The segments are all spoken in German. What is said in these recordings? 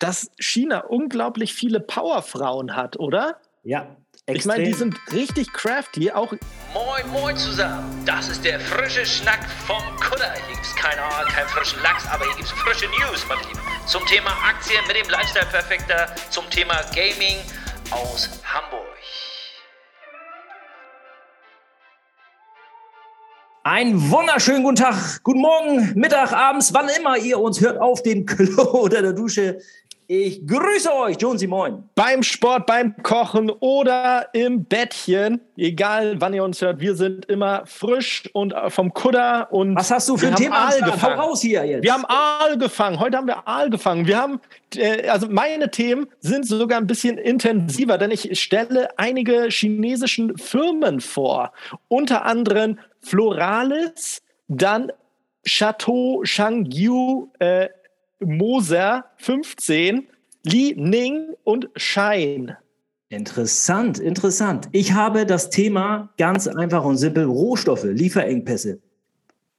dass China unglaublich viele Powerfrauen hat, oder? Ja. Extrem. Ich meine, die sind richtig crafty, auch. Moin, moin zusammen. Das ist der frische Schnack vom Kutter. Hier gibt es keine, keinen frischen Lachs, aber hier gibt es frische News, mein Lieben. Zum Thema Aktien mit dem Lifestyle-Perfekter, zum Thema Gaming aus Hamburg. Einen wunderschönen guten Tag, guten Morgen, Mittag, abends, wann immer ihr uns hört auf dem Klo oder der Dusche. Ich grüße euch, Jonesy, moin. Beim Sport, beim Kochen oder im Bettchen, egal wann ihr uns hört, wir sind immer frisch und vom Kutter und. Was hast du für ein Thema? Aal gefangen. Hau raus hier jetzt. Wir haben Aal gefangen. Heute haben wir Aal gefangen. Wir haben, äh, also meine Themen sind sogar ein bisschen intensiver, denn ich stelle einige chinesischen Firmen vor. Unter anderem Floralis, dann Chateau Shangyu, äh, Moser 15, Li Ning und Shine. Interessant, interessant. Ich habe das Thema ganz einfach und simpel Rohstoffe, Lieferengpässe.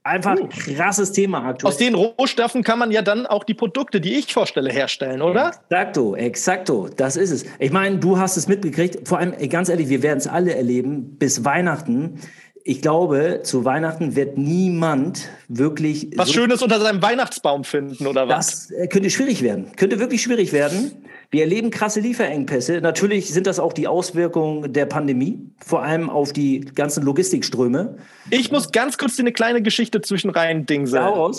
Einfach uh. krasses Thema aktuell. Aus den Rohstoffen kann man ja dann auch die Produkte, die ich vorstelle, herstellen, oder? Exakto, exakto. Das ist es. Ich meine, du hast es mitgekriegt. Vor allem, ganz ehrlich, wir werden es alle erleben. Bis Weihnachten ich glaube, zu Weihnachten wird niemand wirklich. Was so Schönes unter seinem Weihnachtsbaum finden, oder was? Das äh, könnte schwierig werden. Könnte wirklich schwierig werden. Wir erleben krasse Lieferengpässe. Natürlich sind das auch die Auswirkungen der Pandemie, vor allem auf die ganzen Logistikströme. Ich muss ganz kurz dir eine kleine Geschichte zwischen rein dingseln. Ja,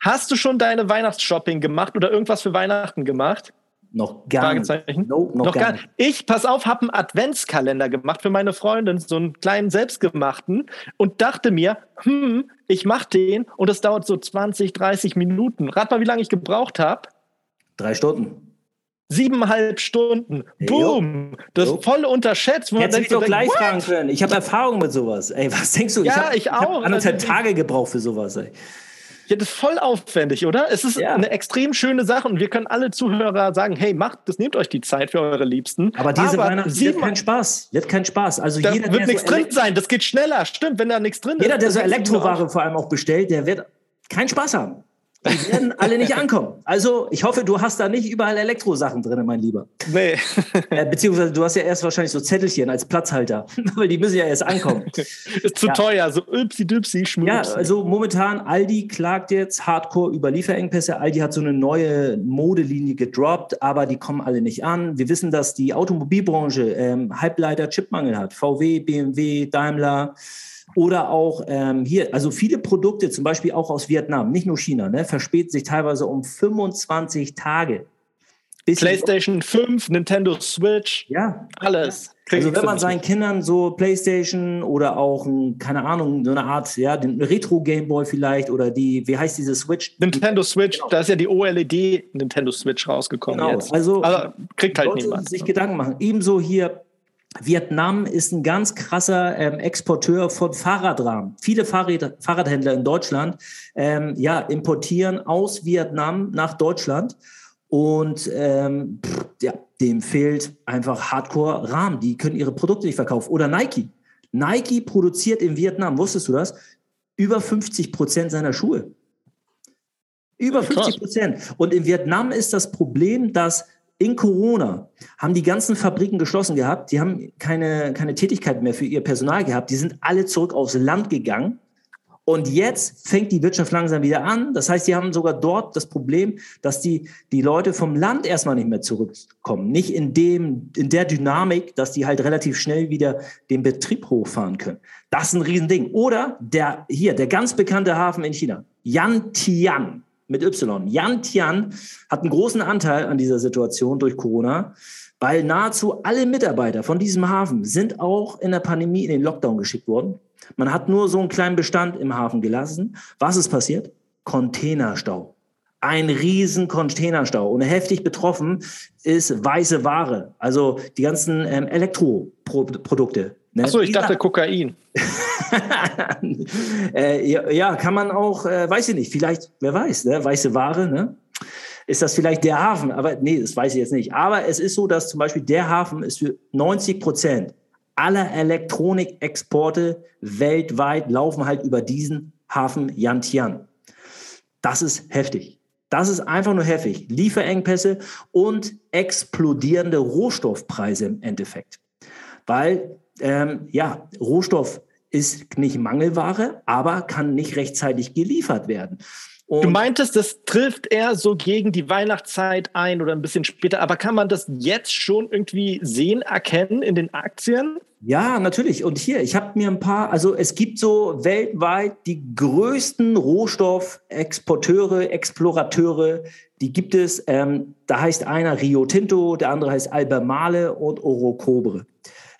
Hast du schon deine Weihnachtsshopping gemacht oder irgendwas für Weihnachten gemacht? Noch gar nicht. No, noch, noch, gar nicht. Ich, pass auf, habe einen Adventskalender gemacht für meine Freundin, so einen kleinen selbstgemachten und dachte mir, hm, ich mache den und es dauert so 20, 30 Minuten. Rat mal, wie lange ich gebraucht habe. Drei Stunden. Siebeneinhalb Stunden. Boom. Das ist voll unterschätzt. Hättest du mich doch gleich what? fragen können. Ich habe Erfahrung mit sowas. Ey, was denkst du? Ja, ich, hab, ich auch. Ich anderthalb also, Tage gebraucht für sowas. Ey. Ja, das ist voll aufwendig, oder? Es ist ja. eine extrem schöne Sache und wir können alle Zuhörer sagen, hey, macht das, nehmt euch die Zeit für eure Liebsten. Aber diese Aber Weihnachten wird kein Spaß. Wird kein Spaß. Also da jeder, wird nichts so drin sein. Das geht schneller. Stimmt, wenn da nichts drin jeder, ist. Jeder, der so Elektroware vor allem auch bestellt, der wird keinen Spaß haben. Die werden alle nicht ankommen. Also, ich hoffe, du hast da nicht überall Elektrosachen drin, mein Lieber. Nee. Äh, beziehungsweise, du hast ja erst wahrscheinlich so Zettelchen als Platzhalter, weil die müssen ja erst ankommen. Ist zu ja. teuer, so üpsi-düpsi, schmupsi. Ja, also momentan, Aldi klagt jetzt hardcore über Lieferengpässe. Aldi hat so eine neue Modelinie gedroppt, aber die kommen alle nicht an. Wir wissen, dass die Automobilbranche ähm, Halbleiter-Chipmangel hat. VW, BMW, Daimler. Oder auch ähm, hier, also viele Produkte, zum Beispiel auch aus Vietnam, nicht nur China, ne, verspäten sich teilweise um 25 Tage. PlayStation 5, Nintendo Switch, ja, alles. Also wenn man seinen Kindern so PlayStation oder auch, ein, keine Ahnung, so eine Art, ja, den Retro Gameboy vielleicht oder die, wie heißt diese Switch? Nintendo Switch, genau. da ist ja die OLED Nintendo Switch rausgekommen genau. jetzt. Also, also kriegt halt niemand. sich Gedanken machen. Ebenso hier Vietnam ist ein ganz krasser ähm, Exporteur von Fahrradrahmen. Viele Fahrrad Fahrradhändler in Deutschland ähm, ja, importieren aus Vietnam nach Deutschland. Und ähm, pff, ja, dem fehlt einfach Hardcore-Rahmen. Die können ihre Produkte nicht verkaufen. Oder Nike. Nike produziert in Vietnam, wusstest du das? Über 50 Prozent seiner Schuhe. Über 50 Prozent. Und in Vietnam ist das Problem, dass in Corona haben die ganzen Fabriken geschlossen gehabt. Die haben keine, keine Tätigkeit mehr für ihr Personal gehabt. Die sind alle zurück aufs Land gegangen. Und jetzt fängt die Wirtschaft langsam wieder an. Das heißt, die haben sogar dort das Problem, dass die, die Leute vom Land erstmal nicht mehr zurückkommen. Nicht in dem, in der Dynamik, dass die halt relativ schnell wieder den Betrieb hochfahren können. Das ist ein Riesending. Oder der, hier, der ganz bekannte Hafen in China. Yantian mit Y. Yan Tian hat einen großen Anteil an dieser Situation durch Corona, weil nahezu alle Mitarbeiter von diesem Hafen sind auch in der Pandemie in den Lockdown geschickt worden. Man hat nur so einen kleinen Bestand im Hafen gelassen. Was ist passiert? Containerstau. Ein riesen Containerstau. Und heftig betroffen ist weiße Ware, also die ganzen ähm, Elektroprodukte. Ne? Achso, ich dachte Kokain. äh, ja, ja, kann man auch, äh, weiß ich nicht, vielleicht, wer weiß, ne? weiße Ware, ne? Ist das vielleicht der Hafen? Aber nee, das weiß ich jetzt nicht. Aber es ist so, dass zum Beispiel der Hafen ist für 90 Prozent aller Elektronikexporte weltweit laufen halt über diesen Hafen Yantian. Das ist heftig. Das ist einfach nur heftig. Lieferengpässe und explodierende Rohstoffpreise im Endeffekt. Weil, ähm, ja, Rohstoff ist nicht Mangelware, aber kann nicht rechtzeitig geliefert werden. Und du meintest, das trifft eher so gegen die Weihnachtszeit ein oder ein bisschen später, aber kann man das jetzt schon irgendwie sehen, erkennen in den Aktien? Ja, natürlich. Und hier, ich habe mir ein paar, also es gibt so weltweit die größten Rohstoffexporteure, Explorateure, die gibt es. Ähm, da heißt einer Rio Tinto, der andere heißt Albemarle und Orocobre.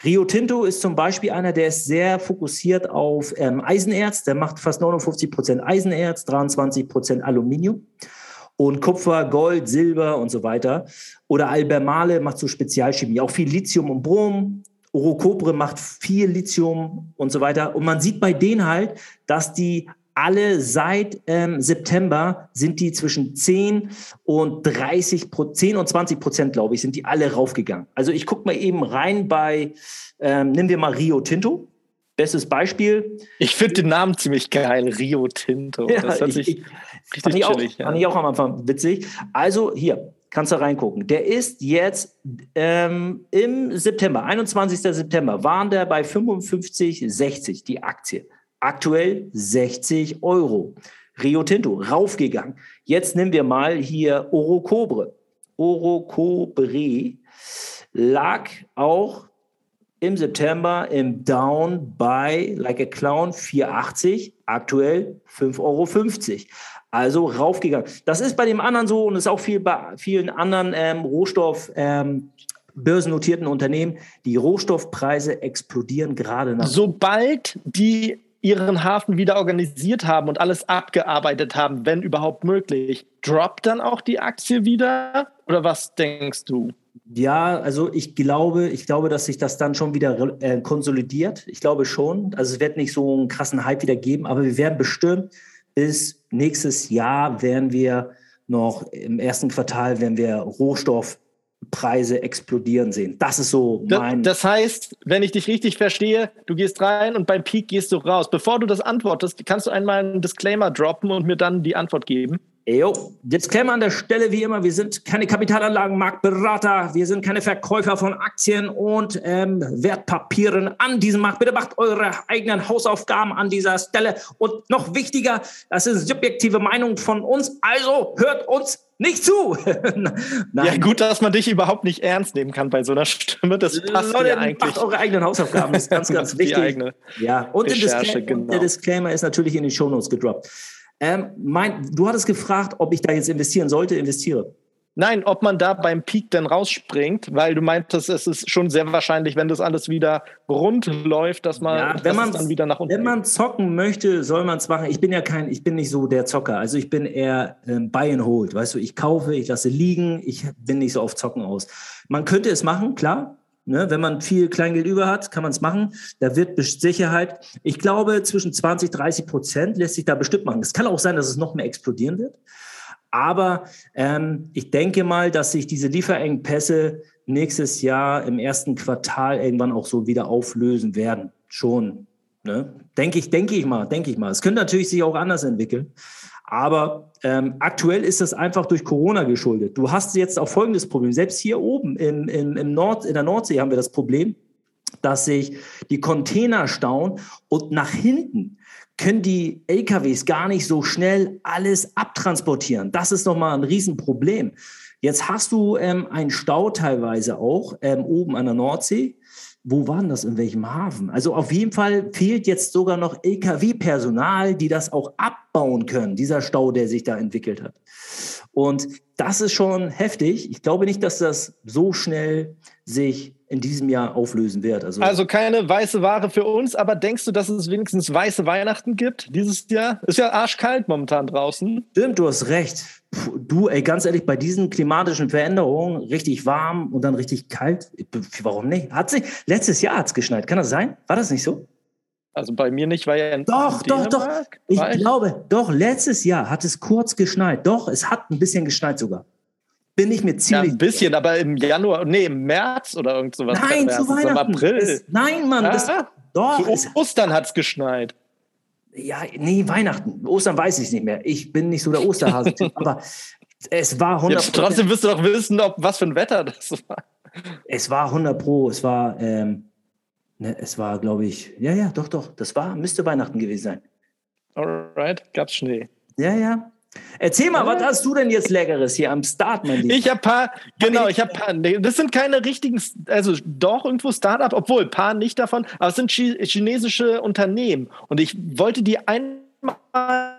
Rio Tinto ist zum Beispiel einer, der ist sehr fokussiert auf ähm, Eisenerz. Der macht fast 59 Prozent Eisenerz, 23 Prozent Aluminium und Kupfer, Gold, Silber und so weiter. Oder Albemarle macht so Spezialchemie, auch viel Lithium und Brom. Orocobre macht viel Lithium und so weiter. Und man sieht bei denen halt, dass die alle seit ähm, September sind die zwischen 10 und 30, 10 und 20 Prozent, glaube ich, sind die alle raufgegangen. Also ich gucke mal eben rein bei, ähm, nehmen wir mal Rio Tinto. Bestes Beispiel. Ich finde den Namen ziemlich geil, Rio Tinto. Ja, das hat sich ich, richtig fand ich, auch, ja. fand ich auch am Anfang witzig. Also hier, kannst du reingucken. Der ist jetzt ähm, im September, 21. September, waren der bei 55,60 die Aktie aktuell 60 Euro. Rio Tinto raufgegangen. Jetzt nehmen wir mal hier Orocobre. Orocobre lag auch im September im Down bei Like a Clown 4,80, aktuell 5,50 Euro. Also raufgegangen. Das ist bei dem anderen so und ist auch viel bei vielen anderen ähm, Rohstoff. Ähm, börsennotierten Unternehmen, die Rohstoffpreise explodieren gerade nach. Sobald die ihren Hafen wieder organisiert haben und alles abgearbeitet haben, wenn überhaupt möglich, droppt dann auch die Aktie wieder? Oder was denkst du? Ja, also ich glaube, ich glaube, dass sich das dann schon wieder äh, konsolidiert. Ich glaube schon. Also es wird nicht so einen krassen Hype wieder geben, aber wir werden bestimmt bis nächstes Jahr werden wir noch im ersten Quartal werden wir Rohstoff Preise explodieren sehen. Das ist so mein. Das, das, heißt, wenn ich dich richtig verstehe, du gehst rein und beim Peak gehst du raus. Bevor du das antwortest, kannst du einmal einen Disclaimer droppen und mir dann die Antwort geben. Jo, Disclaimer an der Stelle wie immer, wir sind keine Kapitalanlagenmarktberater, wir sind keine Verkäufer von Aktien und ähm, Wertpapieren an diesem Markt. Bitte macht eure eigenen Hausaufgaben an dieser Stelle. Und noch wichtiger, das ist subjektive Meinung von uns, also hört uns nicht zu. ja, gut, dass man dich überhaupt nicht ernst nehmen kann bei so einer Stimme. Das passt Leute, ja eigentlich. Macht eure eigenen Hausaufgaben, das ist ganz, ganz wichtig. Die eigene ja, und Recherche, der, Disclaimer, genau. der Disclaimer ist natürlich in den Shownotes gedroppt. Ähm, mein, du hattest gefragt, ob ich da jetzt investieren sollte, investiere. Nein, ob man da beim Peak dann rausspringt, weil du meintest, es ist schon sehr wahrscheinlich, wenn das alles wieder rund läuft, dass man ja, wenn man dann wieder nach unten. Wenn man zocken möchte, soll man es machen. Ich bin ja kein, ich bin nicht so der Zocker. Also ich bin eher ähm, Buy and Hold. Weißt du, ich kaufe, ich lasse liegen, ich bin nicht so auf Zocken aus. Man könnte es machen, klar. Ne, wenn man viel Kleingeld über hat, kann man es machen. Da wird Sicherheit, ich glaube, zwischen 20, 30 Prozent lässt sich da bestimmt machen. Es kann auch sein, dass es noch mehr explodieren wird. Aber ähm, ich denke mal, dass sich diese Lieferengpässe nächstes Jahr im ersten Quartal irgendwann auch so wieder auflösen werden. Schon. Ne? Denke ich, denke ich mal, denke ich mal. Es könnte natürlich sich auch anders entwickeln. Aber ähm, aktuell ist das einfach durch Corona geschuldet. Du hast jetzt auch folgendes Problem. Selbst hier oben im, im, im Nord, in der Nordsee haben wir das Problem, dass sich die Container stauen und nach hinten können die LKWs gar nicht so schnell alles abtransportieren. Das ist nochmal ein Riesenproblem. Jetzt hast du ähm, einen Stau teilweise auch ähm, oben an der Nordsee wo waren das, in welchem Hafen? Also auf jeden Fall fehlt jetzt sogar noch LKW-Personal, die das auch abbauen können, dieser Stau, der sich da entwickelt hat. Und das ist schon heftig. Ich glaube nicht, dass das so schnell sich in diesem Jahr auflösen wird. Also, also keine weiße Ware für uns, aber denkst du, dass es wenigstens weiße Weihnachten gibt dieses Jahr? Ist ja arschkalt momentan draußen. Stimmt, du hast recht. Puh, du, ey, ganz ehrlich, bei diesen klimatischen Veränderungen, richtig warm und dann richtig kalt, warum nicht? Hat sich, letztes Jahr hat es geschneit, kann das sein? War das nicht so? Also bei mir nicht, weil ja in Doch, doch, doch. Ich glaube, doch, letztes Jahr hat es kurz geschneit. Doch, es hat ein bisschen geschneit sogar. Bin ich mir ziemlich. Ja, ein bisschen, aber im Januar, nee, im März oder irgend sowas. Nein, zu Weihnachten. Im April. Es, nein, Mann, das, doch. Zu Ostern hat es geschneit. Ja, nee, Weihnachten. Ostern weiß ich nicht mehr. Ich bin nicht so der Osterhase. aber Es war 100 Jetzt trotzdem wirst du doch wissen, ob, was für ein Wetter das war. Es war 100 Pro, es war, ähm, ne, es war, glaube ich, ja, ja, doch, doch, das war, müsste Weihnachten gewesen sein. Alright, gab's Schnee. Ja, ja. Erzähl mal, was hast du denn jetzt Leckeres hier am Start, mein Lieber? Ich habe paar, genau, ich habe paar, das sind keine richtigen, also doch irgendwo Startup, obwohl paar nicht davon, aber es sind chi chinesische Unternehmen und ich wollte die einmal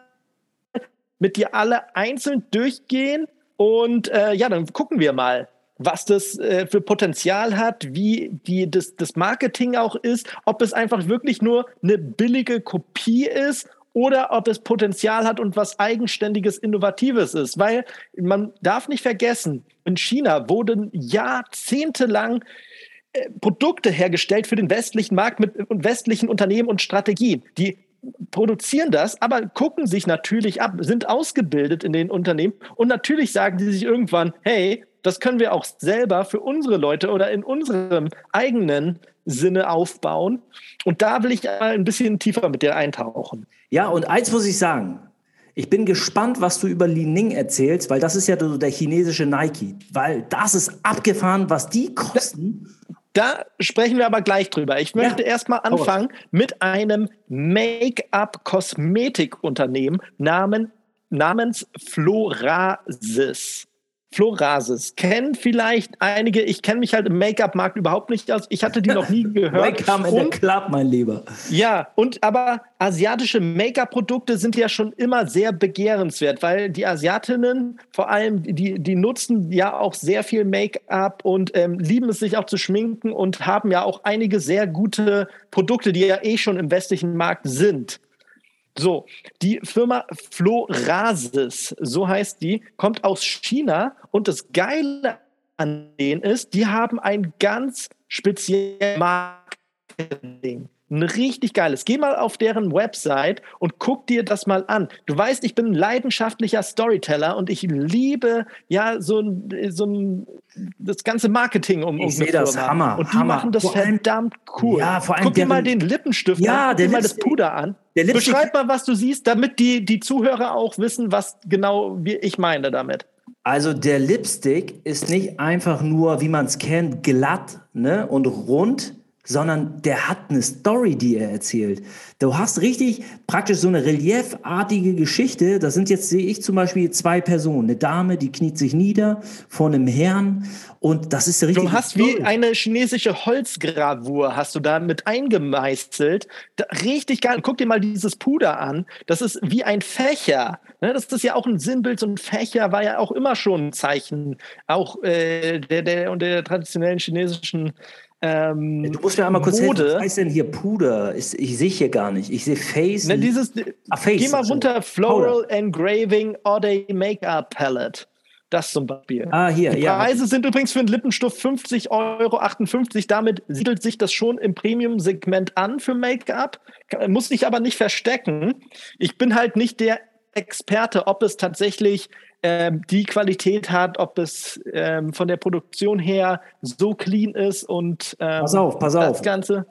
mit dir alle einzeln durchgehen und äh, ja, dann gucken wir mal, was das äh, für Potenzial hat, wie die, das, das Marketing auch ist, ob es einfach wirklich nur eine billige Kopie ist oder ob es Potenzial hat und was eigenständiges, innovatives ist. Weil man darf nicht vergessen, in China wurden jahrzehntelang äh, Produkte hergestellt für den westlichen Markt mit westlichen Unternehmen und Strategien. Die produzieren das, aber gucken sich natürlich ab, sind ausgebildet in den Unternehmen und natürlich sagen die sich irgendwann, hey, das können wir auch selber für unsere Leute oder in unserem eigenen Sinne aufbauen. Und da will ich ein bisschen tiefer mit dir eintauchen. Ja, und eins muss ich sagen. Ich bin gespannt, was du über Li Ning erzählst, weil das ist ja der chinesische Nike. Weil das ist abgefahren, was die kosten. Da sprechen wir aber gleich drüber. Ich möchte ja. erstmal anfangen mit einem Make-up-Kosmetikunternehmen namen, namens Florasis. Florasis. Kennen vielleicht einige, ich kenne mich halt im Make-up-Markt überhaupt nicht aus. Ich hatte die noch nie gehört. Welcome in the club, mein Lieber. Ja, und aber asiatische Make-up-Produkte sind ja schon immer sehr begehrenswert, weil die Asiatinnen vor allem, die, die nutzen ja auch sehr viel Make-up und ähm, lieben es sich auch zu schminken und haben ja auch einige sehr gute Produkte, die ja eh schon im westlichen Markt sind. So, die Firma Florasis, so heißt die, kommt aus China und das Geile an denen ist, die haben ein ganz spezielles Marketing. Ein richtig geiles. Geh mal auf deren Website und guck dir das mal an. Du weißt, ich bin ein leidenschaftlicher Storyteller und ich liebe ja so ein, so ein das ganze Marketing um Ich sehe das Hammer. Und die Hammer. machen das verdammt cool. Ja, vor allem Guck dir mal den Lippenstift ja, an, der guck mal das. Puder an. Beschreib mal, was du siehst, damit die, die Zuhörer auch wissen, was genau wie ich meine damit. Also der Lipstick ist nicht einfach nur, wie man es kennt, glatt ne, und rund, sondern der hat eine Story, die er erzählt. Du hast richtig praktisch so eine reliefartige Geschichte. Das sind jetzt, sehe ich zum Beispiel, zwei Personen. Eine Dame, die kniet sich nieder vor einem Herrn und das ist der richtige Du hast wie eine chinesische Holzgravur, hast du da mit eingemeißelt. Da, richtig geil. Guck dir mal dieses Puder an. Das ist wie ein Fächer. Ne, das ist ja auch ein Sinnbild. So ein Fächer war ja auch immer schon ein Zeichen, auch äh, der, der, und der traditionellen chinesischen ähm, Du musst mir einmal kurz helfen, Mode. was heißt denn hier Puder? Ich, ich sehe hier gar nicht. Ich sehe Face. Ne, dieses, Ah, Face, geh mal also. runter, Floral Engraving Oday Make-up Palette. Das zum Beispiel. ah, hier, Die ja. Preise sind übrigens für einen Lippenstift 50 Euro 58. Damit siedelt sich das schon im Premium-Segment an für Make-up. Muss sich aber nicht verstecken. Ich bin halt nicht der Experte, ob es tatsächlich ähm, die Qualität hat, ob es ähm, von der Produktion her so clean ist und ähm, Pass auf, pass das auf. Ganze.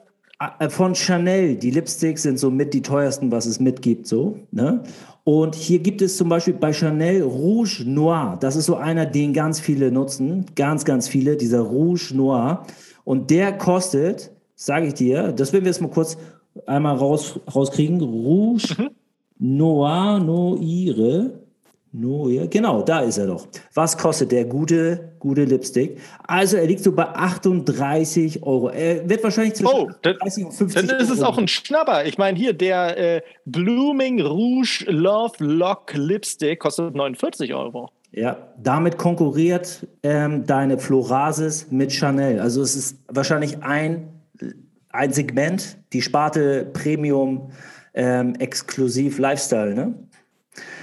Äh, Von Chanel, die Lipsticks sind so mit die teuersten, was es mitgibt, so. Ne? Und hier gibt es zum Beispiel bei Chanel Rouge Noir. Das ist so einer, den ganz viele nutzen. Ganz, ganz viele, dieser Rouge Noir. Und der kostet, sage ich dir, das werden wir jetzt mal kurz einmal raus, rauskriegen. Rouge Noir, Noire. Noir, genau, da ist er doch. Was kostet der gute, gute Lipstick? Also er liegt so bei 38 Euro. Er wird wahrscheinlich zwischen Oh, dann, 30 und 50 dann ist es Euro. auch ein Schnapper. Ich meine, hier der äh, Blooming Rouge Love Lock Lipstick kostet 49 Euro. Ja, damit konkurriert ähm, deine Florasis mit Chanel. Also es ist wahrscheinlich ein, ein Segment, die Sparte Premium ähm, exklusiv Lifestyle, ne?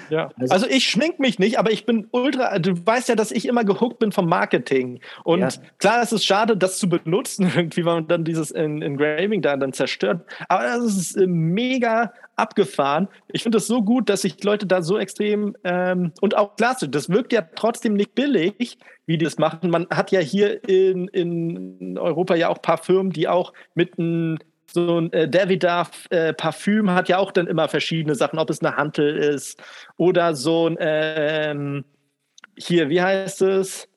Ja. Also- Also, ich schmink mich nicht, aber ich bin ultra, du weißt ja, dass ich immer gehuckt bin vom Marketing. Und Ja. klar, es ist schade, das zu benutzen, irgendwie, weil man dann dieses En- Engraving da dann zerstört. Aber das ist äh, mega abgefahren. Ich finde das so gut, dass sich Leute da so extrem ähm, und auch klasse, das wirkt ja trotzdem nicht billig, wie die das machen. Man hat ja hier in, in Europa ja auch ein paar Firmen, die auch mit einem so ein äh, Davidoff äh, Parfüm hat ja auch dann immer verschiedene Sachen, ob es eine Hantel ist oder so ein ähm, hier, wie heißt es?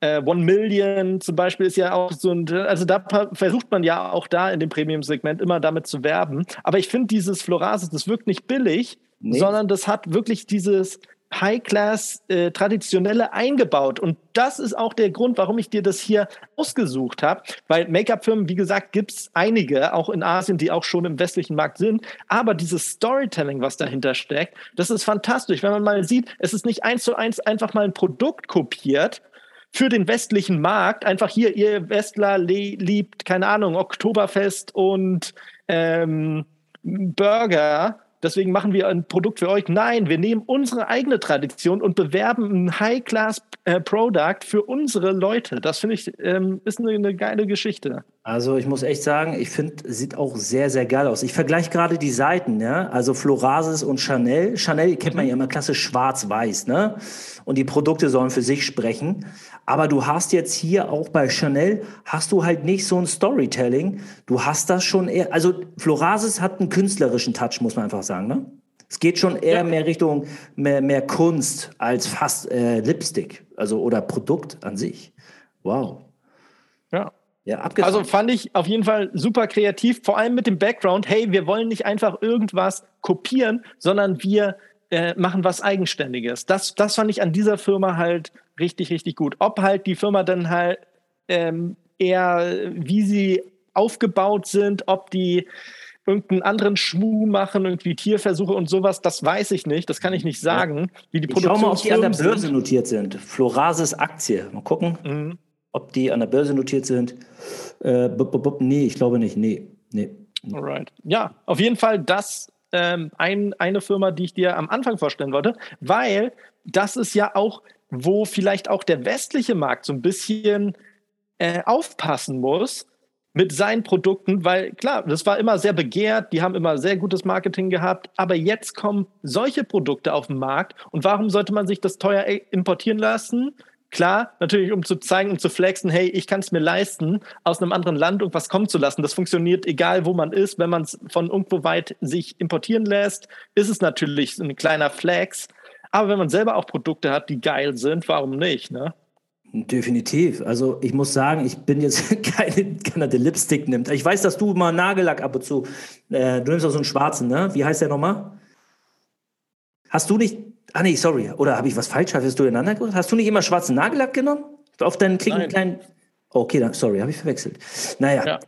Äh, One Million zum Beispiel ist ja auch so ein, also da versucht man ja auch da in dem Premium-Segment immer damit zu werben. Aber ich finde dieses Florasis, das wirkt nicht billig, nee. sondern das hat wirklich dieses High-Class äh, traditionelle eingebaut. Und das ist auch der Grund, warum ich dir das hier ausgesucht habe. Weil Make-up-Firmen, wie gesagt, gibt es einige, auch in Asien, die auch schon im westlichen Markt sind. Aber dieses Storytelling, was dahinter steckt, das ist fantastisch. Wenn man mal sieht, es ist nicht eins zu eins einfach mal ein Produkt kopiert, für den westlichen Markt einfach hier, ihr Westler liebt, keine Ahnung, Oktoberfest und ähm, Burger. Deswegen machen wir ein Produkt für euch. Nein, wir nehmen unsere eigene Tradition und bewerben ein High-Class-Product äh, für unsere Leute. Das finde ich ähm, ist eine, eine geile Geschichte. Also ich muss echt sagen, ich finde, sieht auch sehr, sehr geil aus. Ich vergleiche gerade die Seiten, ja. Also Florasis und Chanel. Chanel kennt man ja immer klassisch schwarz-weiß, ne? Und die Produkte sollen für sich sprechen. Aber du hast jetzt hier auch bei Chanel, hast du halt nicht so ein Storytelling. Du hast das schon eher, also Florasis hat einen künstlerischen Touch, muss man einfach sagen, ne? Es geht schon eher ja. mehr Richtung mehr, mehr Kunst als fast äh, Lipstick, also oder Produkt an sich. Wow. Ja. Ja, also fand ich auf jeden Fall super kreativ, vor allem mit dem Background. Hey, wir wollen nicht einfach irgendwas kopieren, sondern wir äh, machen was Eigenständiges. Das, das fand ich an dieser Firma halt richtig, richtig gut. Ob halt die Firma dann halt ähm, eher, wie sie aufgebaut sind, ob die irgendeinen anderen Schmuh machen, irgendwie Tierversuche und sowas, das weiß ich nicht, das kann ich nicht sagen. Wie die ich schau mal, ob die an der Börse notiert sind. Florasis Aktie. Mal gucken, mhm. Ob die an der Börse notiert sind. Äh, bup, bup, bup. Nee, ich glaube nicht. Nee, nee. Alright. Ja, auf jeden Fall das ähm, ein, eine Firma, die ich dir am Anfang vorstellen wollte, weil das ist ja auch wo vielleicht auch der westliche Markt so ein bisschen äh, aufpassen muss mit seinen Produkten, weil klar, das war immer sehr begehrt, die haben immer sehr gutes Marketing gehabt, aber jetzt kommen solche Produkte auf den Markt und warum sollte man sich das teuer äh, importieren lassen? Klar, natürlich, um zu zeigen, um zu flexen, hey, ich kann es mir leisten, aus einem anderen Land irgendwas kommen zu lassen. Das funktioniert egal, wo man ist. Wenn man es von irgendwo weit sich importieren lässt, ist es natürlich ein kleiner Flex. Aber wenn man selber auch Produkte hat, die geil sind, warum nicht, ne? Definitiv. Also ich muss sagen, ich bin jetzt keine, keiner, der Lipstick nimmt. Ich weiß, dass du mal Nagellack ab und zu, äh, du nimmst auch so einen schwarzen, ne? Wie heißt der nochmal? Hast du nicht, ah nee, sorry, oder habe ich was falsch, hast du ineinander gemacht? Hast du nicht immer schwarzen Nagellack genommen? Auf deinen kleinen, okay, dann, sorry, habe ich verwechselt. Naja, ja.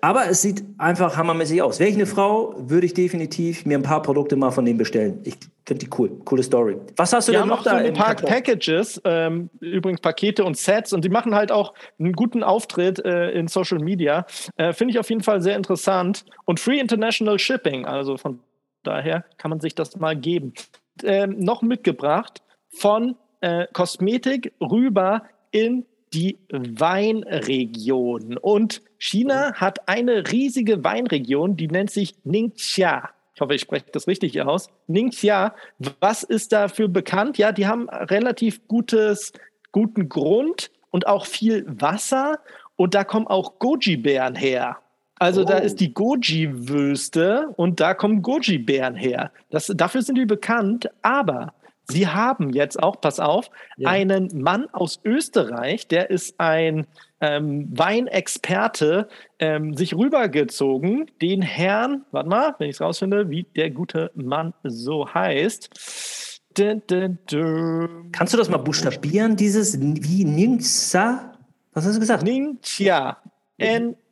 Aber es sieht einfach hammermäßig aus. Wäre ich eine Frau, würde ich definitiv mir ein paar Produkte mal von denen bestellen. Ich finde die cool. Coole Story. Was hast du denn noch da? So ein paar Packages, ähm, übrigens Pakete und Sets und die machen halt auch einen guten Auftritt äh, in Social Media. Äh, finde ich auf jeden Fall sehr interessant. Und Free International Shipping, also von daher kann man sich das mal geben. Ähm, noch mitgebracht von äh, Kosmetik rüber in die Weinregion. Und China hat eine riesige Weinregion, die nennt sich Ningxia. Ich hoffe, ich spreche das richtig aus. Ningxia. Was ist dafür bekannt? Ja, die haben relativ gutes, guten Grund und auch viel Wasser. Und da kommen auch Goji-Bären her. Also oh. da ist die Goji-Wüste und da kommen Goji-Bären her. Das, dafür sind die bekannt. Aber Sie haben jetzt auch, pass auf, ja. einen Mann aus Österreich, der ist ein ähm, Weinexperte, ähm, sich rübergezogen, den Herrn, warte mal, wenn ich es rausfinde, wie der gute Mann so heißt. Dun, dun, dun. Kannst du das mal buchstabieren, dieses wie Ningxia? Was hast du gesagt? Ningxia.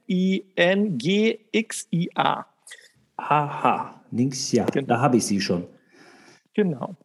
N-I-N-G-X-I-A. Aha, Ningxia. Genau. Da habe ich sie schon. Genau.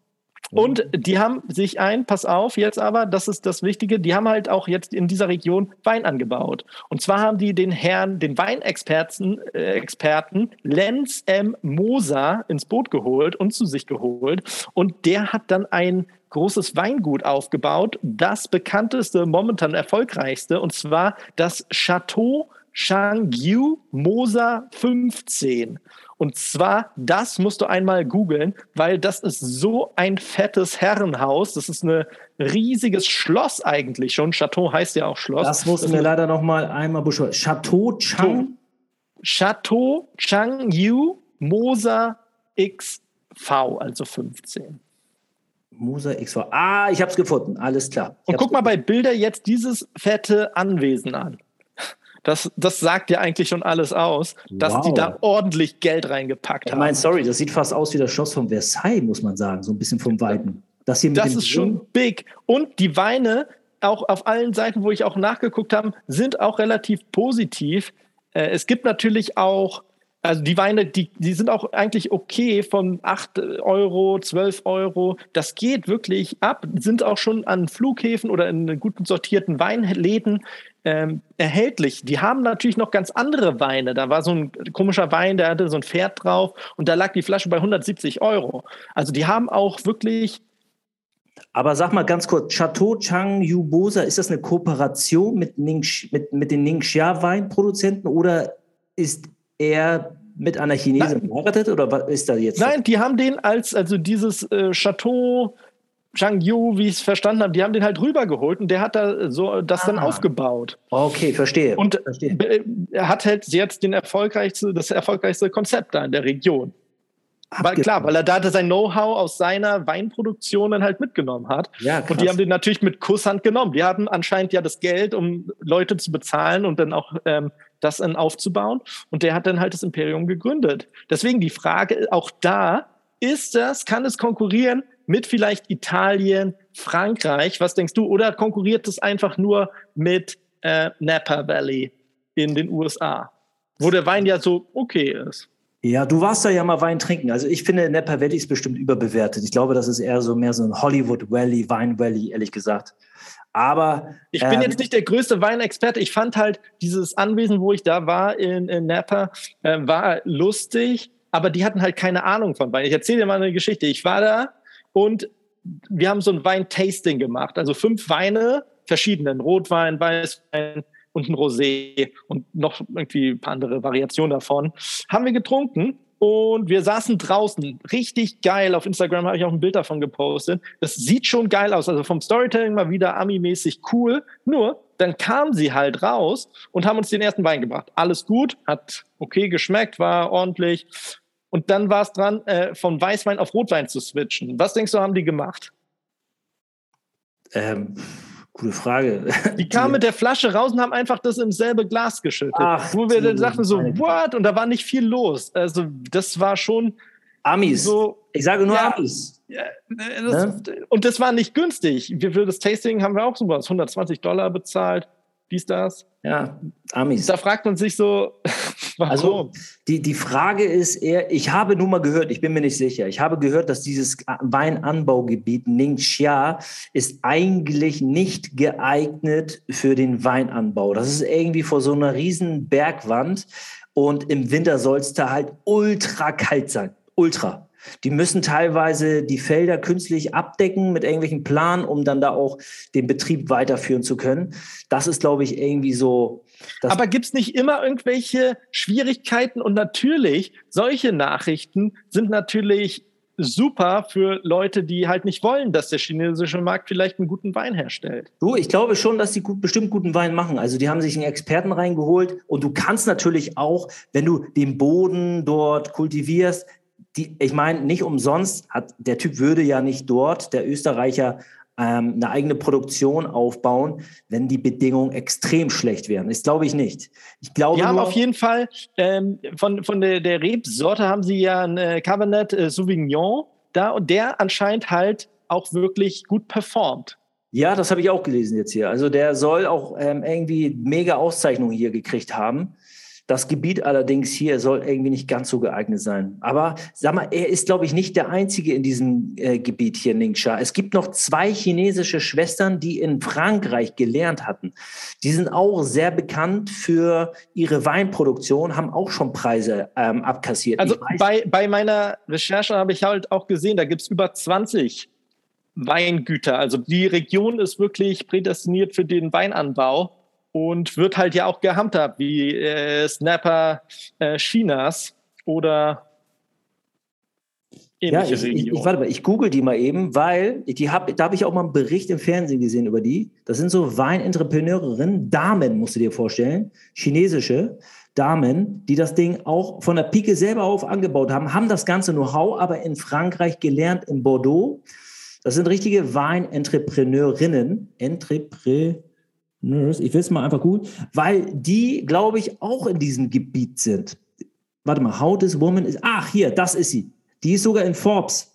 Und die haben sich ein, pass auf, jetzt aber, das ist das Wichtige, die haben halt auch jetzt in dieser Region Wein angebaut. Und zwar haben die den Herrn, den Weinexperten äh, Experten Lenz M. Moser ins Boot geholt und zu sich geholt. Und der hat dann ein großes Weingut aufgebaut, das bekannteste, momentan erfolgreichste, und zwar das Chateau Shangyu Moser 15. Und zwar, das musst du einmal googeln, weil das ist so ein fettes Herrenhaus. Das ist ein riesiges Schloss eigentlich schon. Chateau heißt ja auch Schloss. Das mussten wir leider noch mal einmal beschreiben. Chateau Chang? Chateau Chang Yu Mosa XV, also 15. Musa XV. Ah, ich habe es gefunden. Alles klar. Und guck mal bei Bilder jetzt dieses fette Anwesen an. Das, das sagt ja eigentlich schon alles aus, dass wow. die da ordentlich Geld reingepackt haben. Ich meine, sorry, das sieht fast aus wie das Schloss von Versailles, muss man sagen, so ein bisschen vom Weiten. Das, hier das ist schon big. Und die Weine, auch auf allen Seiten, wo ich auch nachgeguckt habe, sind auch relativ positiv. Äh, es gibt natürlich auch also die Weine, die, die sind auch eigentlich okay von 8 Euro, 12 Euro. Das geht wirklich ab, sind auch schon an Flughäfen oder in guten sortierten Weinläden ähm, erhältlich. Die haben natürlich noch ganz andere Weine. Da war so ein komischer Wein, der hatte so ein Pferd drauf und da lag die Flasche bei 170 Euro. Also die haben auch wirklich aber sag mal ganz kurz, Chateau Chang Yubosa, ist das eine Kooperation mit, Ning, mit, mit den Ningxia Weinproduzenten oder ist er mit einer Chinesin verheiratet oder was ist da jetzt? Nein, die haben den als, also dieses äh, Chateau Yu, wie ich es verstanden habe, die haben den halt rübergeholt und der hat da so das ah. dann aufgebaut. Okay, verstehe. Und verstehe. er hat halt jetzt den erfolgreichste, das erfolgreichste Konzept da in der Region. Weil, klar, weil er da sein Know-how aus seiner Weinproduktion dann halt mitgenommen hat. Ja, krass. Und die haben den natürlich mit Kusshand genommen. Die hatten anscheinend ja das Geld, um Leute zu bezahlen und dann auch ähm, das dann aufzubauen. Und der hat dann halt das Imperium gegründet. Deswegen die Frage auch da, ist das, kann es konkurrieren mit vielleicht Italien, Frankreich? Was denkst du? Oder konkurriert es einfach nur mit äh, Napa Valley in den USA, wo der Wein ja so okay ist? Ja, du warst da ja mal Wein trinken. Also ich finde, Napa Valley ist bestimmt überbewertet. Ich glaube, das ist eher so mehr so ein Hollywood Valley, Wein Valley, ehrlich gesagt. Aber ich bin ähm, jetzt nicht der größte Weinexperte. Ich fand halt dieses Anwesen, wo ich da war in, in Napa, äh, war lustig, aber die hatten halt keine Ahnung von Wein. Ich erzähle dir mal eine Geschichte. Ich war da und wir haben so ein Wein-Tasting gemacht. Also fünf Weine, verschiedenen, Rotwein, Weißwein, und ein Rosé und noch irgendwie ein paar andere Variationen davon. Haben wir getrunken und wir saßen draußen. Richtig geil. Auf Instagram habe ich auch ein Bild davon gepostet. Das sieht schon geil aus. Also vom Storytelling mal wieder Ami-mäßig cool. Nur, dann kamen sie halt raus und haben uns den ersten Wein gebracht. Alles gut, hat okay geschmeckt, war ordentlich. Und dann war es dran, äh, von Weißwein auf Rotwein zu switchen. Was denkst du, haben die gemacht? Ähm, Gute Frage. Die kamen mit der Flasche raus und haben einfach das im selbe Glas geschüttet. Ach, wo wir dann sagten so, what? Und da war nicht viel los. Also das war schon Amis. So, ich sage nur ja, Amis. Ja, das, ne? Und das war nicht günstig. Für das Tasting haben wir auch so was, 120 Dollar bezahlt dies, das. Ja, Amis. Da fragt man sich so, warum? Also die, die Frage ist eher, ich habe nur mal gehört, ich bin mir nicht sicher, ich habe gehört, dass dieses Weinanbaugebiet Ningxia ist eigentlich nicht geeignet für den Weinanbau. Das ist irgendwie vor so einer riesen Bergwand und im Winter soll es da halt ultra kalt sein. Ultra. Die müssen teilweise die Felder künstlich abdecken mit irgendwelchen Planen, um dann da auch den Betrieb weiterführen zu können. Das ist, glaube ich, irgendwie so. Aber gibt es nicht immer irgendwelche Schwierigkeiten? Und natürlich, solche Nachrichten sind natürlich super für Leute, die halt nicht wollen, dass der chinesische Markt vielleicht einen guten Wein herstellt. Du, ich glaube schon, dass die gut, bestimmt guten Wein machen. Also die haben sich einen Experten reingeholt und du kannst natürlich auch, wenn du den Boden dort kultivierst, die, ich meine, nicht umsonst hat der Typ würde ja nicht dort, der Österreicher, ähm, eine eigene Produktion aufbauen, wenn die Bedingungen extrem schlecht wären. Das glaube ich nicht. Ich glaube die haben auf jeden Fall ähm, von, von der, der Rebsorte haben sie ja ein äh, Cabernet äh, Sauvignon da und der anscheinend halt auch wirklich gut performt. Ja, das habe ich auch gelesen jetzt hier. Also der soll auch ähm, irgendwie mega Auszeichnungen hier gekriegt haben. Das Gebiet allerdings hier soll irgendwie nicht ganz so geeignet sein. Aber sag mal, er ist, glaube ich, nicht der Einzige in diesem äh, Gebiet hier, Ningxia. Es gibt noch zwei chinesische Schwestern, die in Frankreich gelernt hatten. Die sind auch sehr bekannt für ihre Weinproduktion, haben auch schon Preise ähm, abkassiert. Also bei, bei meiner Recherche habe ich halt auch gesehen, da gibt es über 20 Weingüter. Also die Region ist wirklich prädestiniert für den Weinanbau und wird halt ja auch gehandhabt wie äh, Snapper äh, Chinas oder ja, ich, ich, ich, warte mal, ich google die mal eben, weil die hab, da habe ich auch mal einen Bericht im Fernsehen gesehen über die. Das sind so Weinentrepreneurinnen, Damen, musst du dir vorstellen, chinesische Damen, die das Ding auch von der Pike selber auf angebaut haben, haben das ganze Know-how aber in Frankreich gelernt, in Bordeaux Das sind richtige Weinentrepreneurinnen, Entrepreneurs, ich will es mal einfach gut, weil die, glaube ich, auch in diesem Gebiet sind. Warte mal, how this woman is, ach hier, das ist sie. Die ist sogar in Forbes.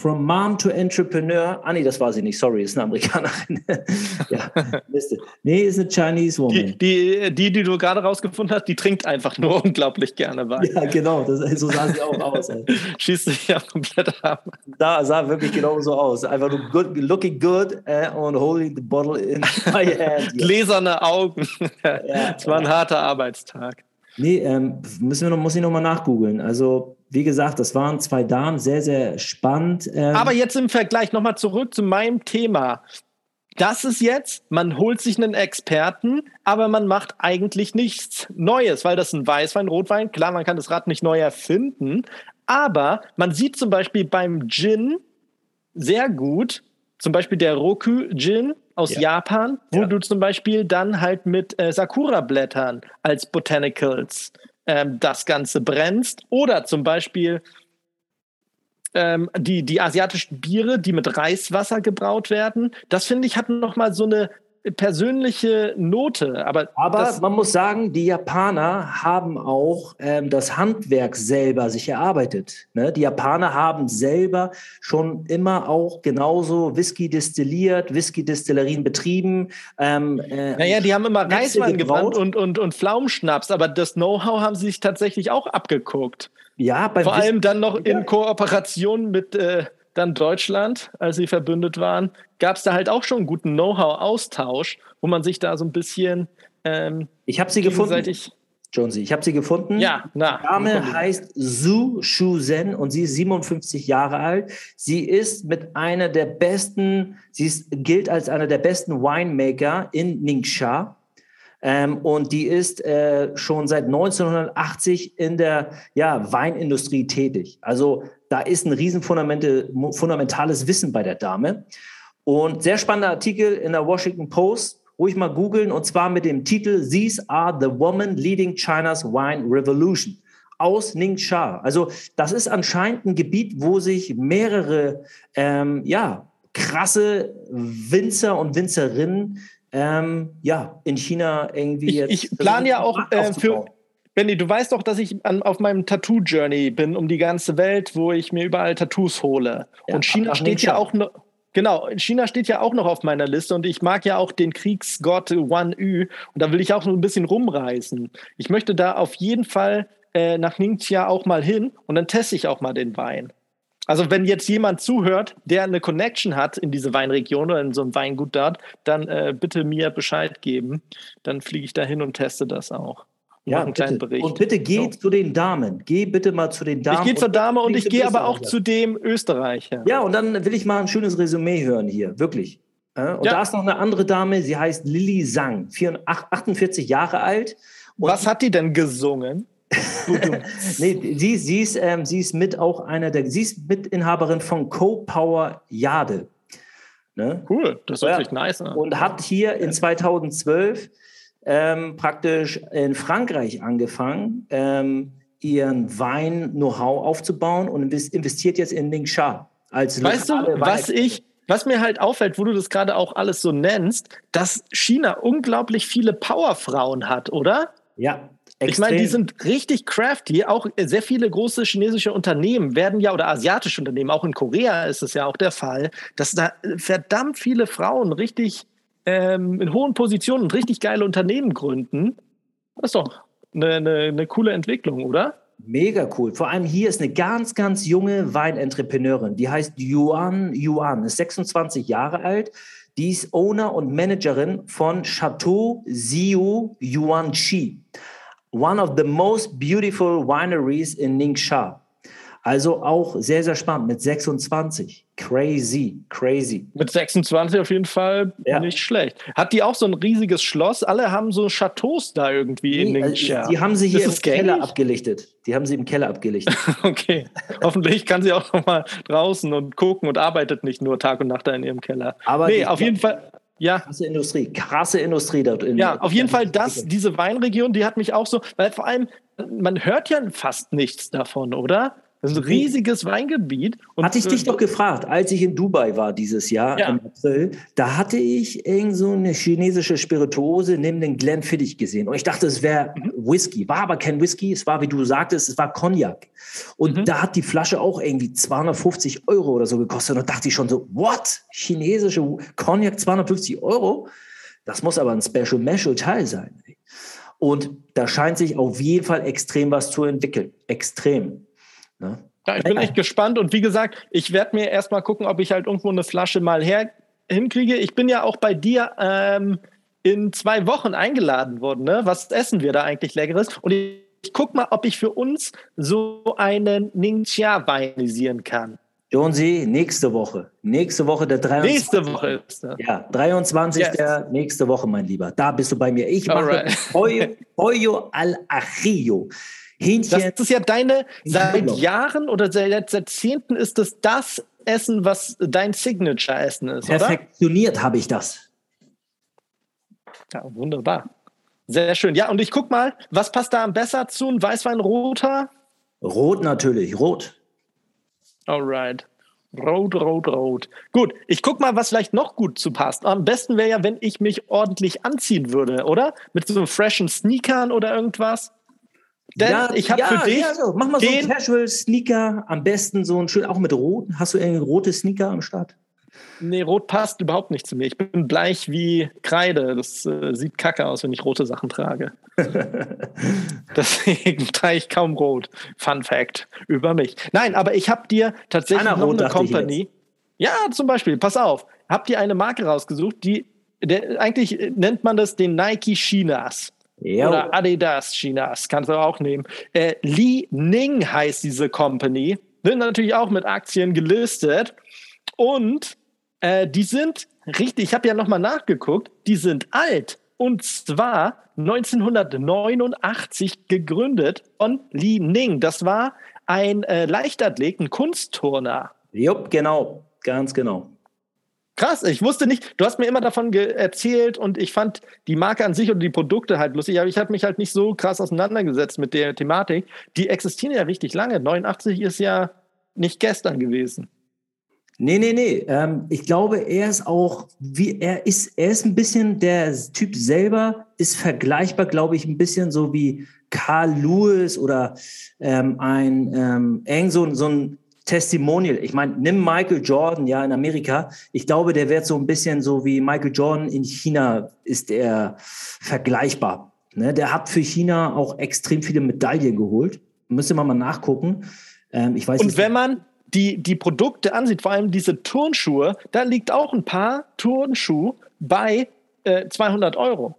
From Mom to Entrepreneur. Ah, nee, das war sie nicht. Sorry, ist eine Amerikanerin. ja, Liste. Nee, ist eine Chinese Woman. Die, die, die, die du gerade rausgefunden hast, die trinkt einfach nur unglaublich gerne Wein. Ja, genau. Das, so sah sie auch aus. Schießt sich ja komplett ab. Da sah wirklich genau so aus. Einfach nur good, looking good and holding the bottle in my hand. Gläserne Augen. Es war ein harter Arbeitstag. Nee, ähm, müssen wir noch, muss ich nochmal nachgoogeln. Also, wie gesagt, das waren zwei Damen, sehr, sehr spannend. Ähm Aber jetzt im Vergleich nochmal zurück zu meinem Thema. Das ist jetzt, man holt sich einen Experten, aber man macht eigentlich nichts Neues, weil das ein Weißwein, Rotwein. Klar, man kann das Rad nicht neu erfinden, aber man sieht zum Beispiel beim Gin sehr gut, zum Beispiel der Roku Gin aus ja. Japan, wo ja. du zum Beispiel dann halt mit äh, Sakura-Blättern als Botanicals ähm, das Ganze brennst. Oder zum Beispiel ähm, die, die asiatischen Biere, die mit Reiswasser gebraut werden. Das finde ich hat nochmal so eine persönliche Note. Aber, aber man muss sagen, die Japaner haben auch ähm, das Handwerk selber sich erarbeitet. Ne? Die Japaner haben selber schon immer auch genauso Whisky destilliert, Whisky-Destillerien betrieben. Ähm, äh, naja, die haben immer Reiswein gebraut und, und, und Pflaumenschnaps, aber das Know-how haben sie sich tatsächlich auch abgeguckt. Ja, Vor allem dann noch in Kooperation mit äh, dann Deutschland, als sie verbündet waren, gab es da halt auch schon einen guten Know-how-Austausch, wo man sich da so ein bisschen. Ähm, ich habe sie gefunden. Jonesy, ich habe sie gefunden. Ja, na. Die Dame heißt Su Shuzen und sie ist 57 Jahre alt. Sie ist mit einer der besten, sie ist, gilt als einer der besten Winemaker in Ningxia. Ähm, und die ist äh, schon seit 1980 in der ja, Weinindustrie tätig. Also da ist ein riesen fundamentales Wissen bei der Dame. Und sehr spannender Artikel in der Washington Post, ruhig mal googeln, und zwar mit dem Titel These are the women leading China's wine revolution aus Ningxia. Also das ist anscheinend ein Gebiet, wo sich mehrere ähm, ja, krasse Winzer und Winzerinnen ähm, ja, in China irgendwie jetzt. Ich, ich plane ja auch äh, für. Benny, du weißt doch, dass ich an, auf meinem Tattoo-Journey bin um die ganze Welt, wo ich mir überall Tattoos hole. Ja, und China steht ja auch noch. Genau, China steht ja auch noch auf meiner Liste und ich mag ja auch den Kriegsgott Wan Yu und da will ich auch so ein bisschen rumreißen. Ich möchte da auf jeden Fall äh, nach Ningxia auch mal hin und dann teste ich auch mal den Wein. Also wenn jetzt jemand zuhört, der eine Connection hat in diese Weinregion oder in so einem Weingut dort, dann äh, bitte mir Bescheid geben. Dann fliege ich da hin und teste das auch. Ja, einen kleinen Bericht. Und bitte geh so. zu den Damen. Geh bitte mal zu den Damen. Ich gehe zur Dame und, und ich gehe aber auch zu dem Österreicher. Ja, und dann will ich mal ein schönes Resümee hören hier, wirklich. Und ja. da ist noch eine andere Dame, sie heißt Lilly Sang, 48 Jahre alt. Was hat die denn gesungen? nee, sie, sie, ist, ähm, sie ist mit auch einer der, sie ist Mitinhaberin von Co-Power Jade. Ne? Cool, das ist ja. wirklich nice. Ne? Und hat hier in 2012 ähm, praktisch in Frankreich angefangen, ähm, ihren Wein-Know-how aufzubauen und investiert jetzt in Ningxia. Als weißt du, was ich, was mir halt auffällt, wo du das gerade auch alles so nennst, dass China unglaublich viele Powerfrauen hat, oder? Ja, Extrem. Ich meine, die sind richtig crafty. Auch sehr viele große chinesische Unternehmen werden ja, oder asiatische Unternehmen, auch in Korea ist es ja auch der Fall, dass da verdammt viele Frauen richtig ähm, in hohen Positionen und richtig geile Unternehmen gründen. Das ist doch eine, eine, eine coole Entwicklung, oder? Mega cool. Vor allem hier ist eine ganz, ganz junge Weinentrepreneurin. Die heißt Yuan Yuan, ist 26 Jahre alt. Die ist Owner und Managerin von Chateau Ziu Yuanqi, one of the most beautiful wineries in Ningxia. Also auch sehr, sehr spannend mit 26. Crazy, crazy. Mit 26 auf jeden Fall ja. nicht schlecht. Hat die auch so ein riesiges Schloss? Alle haben so Chateaus da irgendwie nee, in den äh, Die haben sie hier im Keller abgelichtet. Die haben sie im Keller abgelichtet. okay. Hoffentlich kann sie auch noch mal draußen und gucken und arbeitet nicht nur Tag und Nacht da in ihrem Keller. Aber nee, auf jeden Fall. Ja. Krasse Industrie, krasse Industrie dort. In ja, auf jeden Fall das, diese Weinregion, die hat mich auch so, weil vor allem, man hört ja fast nichts davon, oder? Das ist ein riesiges Weingebiet. Und hatte ich dich doch gefragt, als ich in Dubai war dieses Jahr ja. im April, da hatte ich irgend so eine chinesische Spirituose neben den Glenfiddich gesehen. Und ich dachte, es wäre mhm. Whisky. War aber kein Whisky, es war, wie du sagtest, es war Cognac. Und mhm. da hat die Flasche auch irgendwie 250 Euro oder so gekostet. Und da dachte ich schon so, what? Chinesische Cognac 250 Euro? Das muss aber ein Special Meshel Teil sein. Und da scheint sich auf jeden Fall extrem was zu entwickeln. Extrem. Ne? Ja, ich bin echt gespannt und wie gesagt, ich werde mir erstmal gucken, ob ich halt irgendwo eine Flasche mal her hinkriege. Ich bin ja auch bei dir ähm, in zwei Wochen eingeladen worden. Ne? Was essen wir da eigentlich Leckeres? Und ich, ich gucke mal, ob ich für uns so einen Ningxia weinisieren kann. Jonesy, nächste Woche. Nächste Woche der 23. Nächste Woche ist das. Ja, 23. Yes. Der nächste Woche, mein Lieber. Da bist du bei mir. Ich mache Pollo al Ajillo. Hähnchen. Das ist ja deine, seit Jahren oder seit Jahrzehnten ist das das Essen, was dein Signature-Essen ist, Perfektioniert habe ich das. Ja, wunderbar. Sehr schön. Ja, und ich guck mal, was passt da am besser zu? Ein Weißwein roter? Rot natürlich, rot. Alright. Rot, rot, rot. Gut, ich guck mal, was vielleicht noch gut zu passt. Am besten wäre ja, wenn ich mich ordentlich anziehen würde, oder? Mit so freshen Sneakern oder irgendwas. Denn ja, ich habe ja, für dich. Ja, so. Mach mal so einen Casual Sneaker, am besten so ein schön, auch mit Rot. Hast du irgendwie rote Sneaker am Start? Nee, rot passt überhaupt nicht zu mir. Ich bin bleich wie Kreide. Das äh, sieht kacke aus, wenn ich rote Sachen trage. Deswegen trage ich kaum rot. Fun Fact über mich. Nein, aber ich habe dir tatsächlich Anna noch rot, eine Company. Ja, zum Beispiel, pass auf. Hab dir eine Marke rausgesucht, die, der, eigentlich nennt man das den Nike Chinas. Jo. Oder Adidas Chinas, kannst du auch nehmen. Äh, Li Ning heißt diese Company. Sind natürlich auch mit Aktien gelistet. Und äh, die sind richtig, ich habe ja nochmal nachgeguckt, die sind alt. Und zwar 1989 gegründet von Li Ning. Das war ein äh, Leichtathlet, ein Kunstturner. Jupp, genau, ganz genau. Krass, ich wusste nicht, du hast mir immer davon erzählt und ich fand die Marke an sich und die Produkte halt lustig, aber ich habe mich halt nicht so krass auseinandergesetzt mit der Thematik. Die existieren ja richtig lange. 89 ist ja nicht gestern gewesen. Nee, nee, nee. Ähm, ich glaube, er ist auch, wie er ist, er ist ein bisschen, der Typ selber ist vergleichbar, glaube ich, ein bisschen so wie Carl Lewis oder ähm, ein ähm, eng so, so ein Testimonial. Ich meine, nimm Michael Jordan, ja, in Amerika. Ich glaube, der wird so ein bisschen so wie Michael Jordan in China ist er vergleichbar. Ne? Der hat für China auch extrem viele Medaillen geholt. Müsste man mal nachgucken. Ähm, ich weiß Und wenn man die, die Produkte ansieht, vor allem diese Turnschuhe, da liegt auch ein paar Turnschuhe bei äh, 200 Euro.